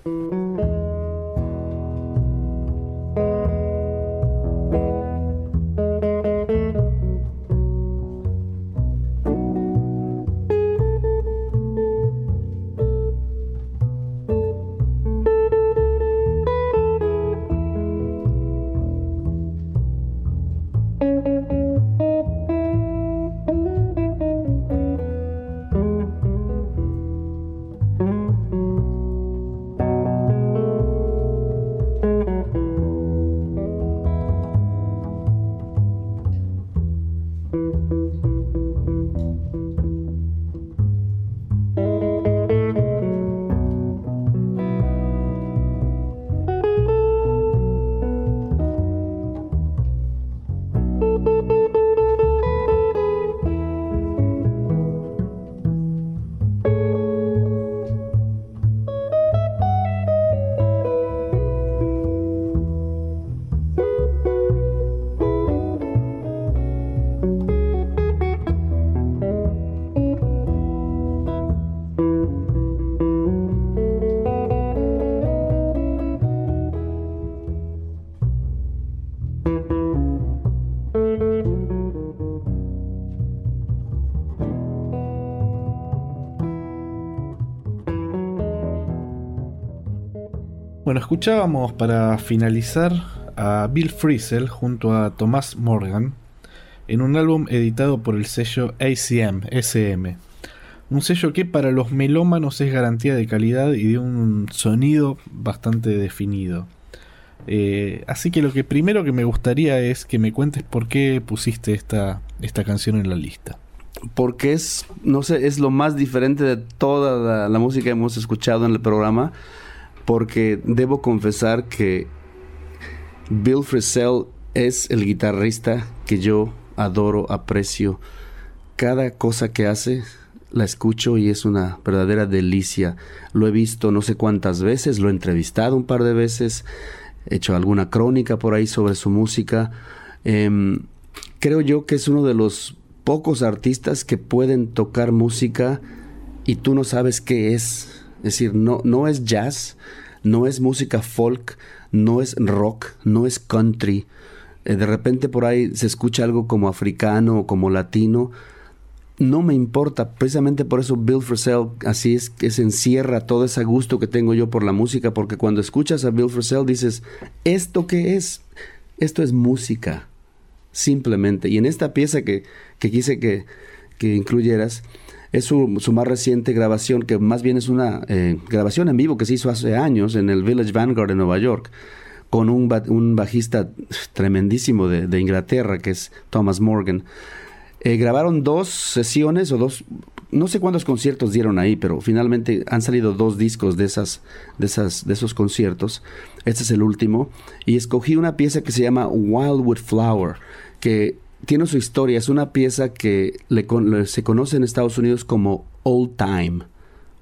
Escuchábamos para finalizar a Bill Frisell junto a Thomas Morgan en un álbum editado por el sello ACM, SM. Un sello que para los melómanos es garantía de calidad y de un sonido bastante definido. Eh, así que lo que primero que me gustaría es que me cuentes por qué pusiste esta, esta canción en la lista. Porque es, no sé, es lo más diferente de toda la, la música que hemos escuchado en el programa porque debo confesar que Bill Frisell es el guitarrista que yo adoro, aprecio. Cada cosa que hace la escucho y es una verdadera delicia. Lo he visto no sé cuántas veces, lo he entrevistado un par de veces, he hecho alguna crónica por ahí sobre su música. Em, creo yo que es uno de los pocos artistas que pueden tocar música y tú no sabes qué es. Es decir, no, no es jazz, no es música folk, no es rock, no es country. Eh, de repente por ahí se escucha algo como africano o como latino. No me importa, precisamente por eso Bill Frisell así es que se encierra todo ese gusto que tengo yo por la música, porque cuando escuchas a Bill Frisell dices, ¿esto qué es? Esto es música, simplemente. Y en esta pieza que, que quise que, que incluyeras, es su, más reciente grabación, que más bien es una eh, grabación en vivo que se hizo hace años en el Village Vanguard en Nueva York, con un, un bajista tremendísimo de, de, Inglaterra, que es Thomas Morgan. Eh, grabaron dos sesiones o dos, no sé cuántos conciertos dieron ahí, pero finalmente han salido dos discos de, esas, de, esas, de esos conciertos. Este es el último. Y escogí una pieza que se llama Wildwood Flower, que tiene su historia. Es una pieza que le, se conoce en Estados Unidos como old time,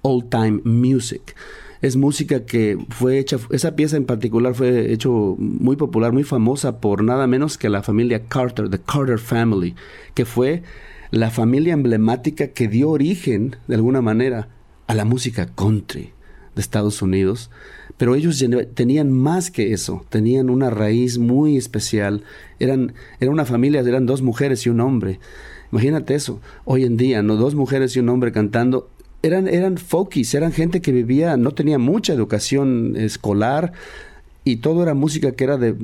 old time music. Es música que fue hecha, esa pieza en particular fue hecho muy popular, muy famosa por nada menos que la familia Carter, the Carter Family, que fue la familia emblemática que dio origen, de alguna manera, a la música country de Estados Unidos pero ellos tenían más que eso, tenían una raíz muy especial, eran, era una familia, eran dos mujeres y un hombre. Imagínate eso, hoy en día, ¿no? Dos mujeres y un hombre cantando, eran, eran folkies, eran gente que vivía, no tenía mucha educación escolar, y todo era música que era de,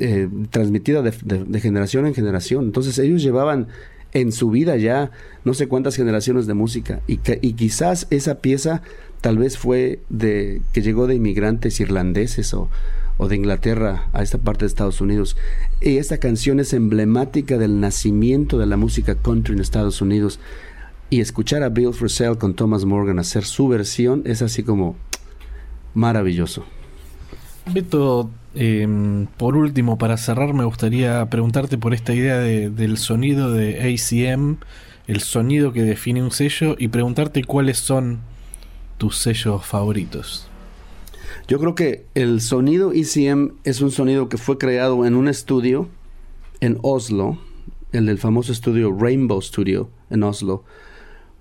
eh, transmitida de, de, generación en generación. Entonces ellos llevaban en su vida ya no sé cuántas generaciones de música y, y quizás esa pieza tal vez fue de que llegó de inmigrantes irlandeses o, o de Inglaterra a esta parte de Estados Unidos. Y esta canción es emblemática del nacimiento de la música country en Estados Unidos. Y escuchar a Bill Frisell con Thomas Morgan hacer su versión es así como maravilloso. Beto, em, por último, para cerrar, me gustaría preguntarte por esta idea del sonido de ACM, el sonido que define un sello, y preguntarte cuáles son tus sellos favoritos? Yo creo que el sonido ECM es un sonido que fue creado en un estudio en Oslo, el del famoso estudio Rainbow Studio en Oslo,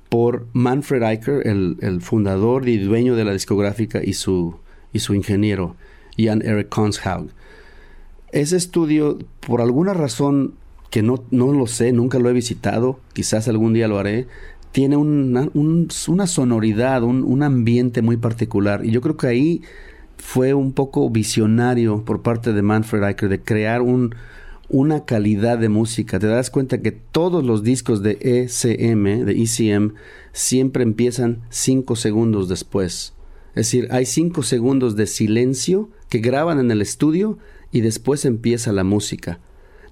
por Manfred Eicher, el, fundador y dueño de la discográfica y su, y su ingeniero, Jan Eric Konshaug. Ese estudio, por alguna razón que no, no lo sé, nunca lo he visitado, quizás algún día lo haré, tiene una, una sonoridad, un, ambiente muy particular. Y yo creo que ahí fue un poco visionario por parte de Manfred Eicher de crear un, una calidad de música. Te das cuenta que todos los discos de ECM, de ECM, siempre empiezan cinco segundos después. Es decir, hay cinco segundos de silencio que graban en el estudio y después empieza la música.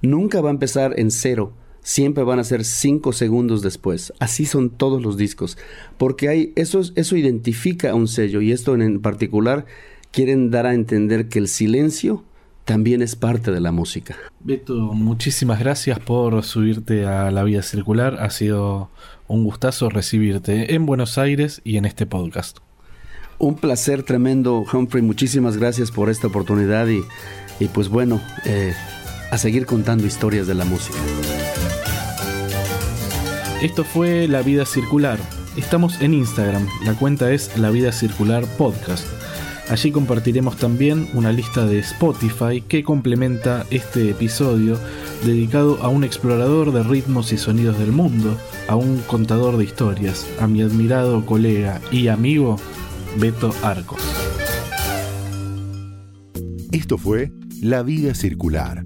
Nunca va a empezar en cero siempre van a ser cinco segundos después. Así son todos los discos. Porque hay, eso, eso identifica a un sello y esto en particular quieren dar a entender que el silencio también es parte de la música. Beto, muchísimas gracias por subirte a la vida circular. Ha sido un gustazo recibirte en Buenos Aires y en este podcast. Un placer tremendo, Humphrey. Muchísimas gracias por esta oportunidad y, y pues bueno, eh, a seguir contando historias de la música. Esto fue La Vida Circular. Estamos en Instagram, la cuenta es La Vida Circular Podcast. Allí compartiremos también una lista de Spotify que complementa este episodio dedicado a un explorador de ritmos y sonidos del mundo, a un contador de historias, a mi admirado colega y amigo Beto Arcos. Esto fue La Vida Circular,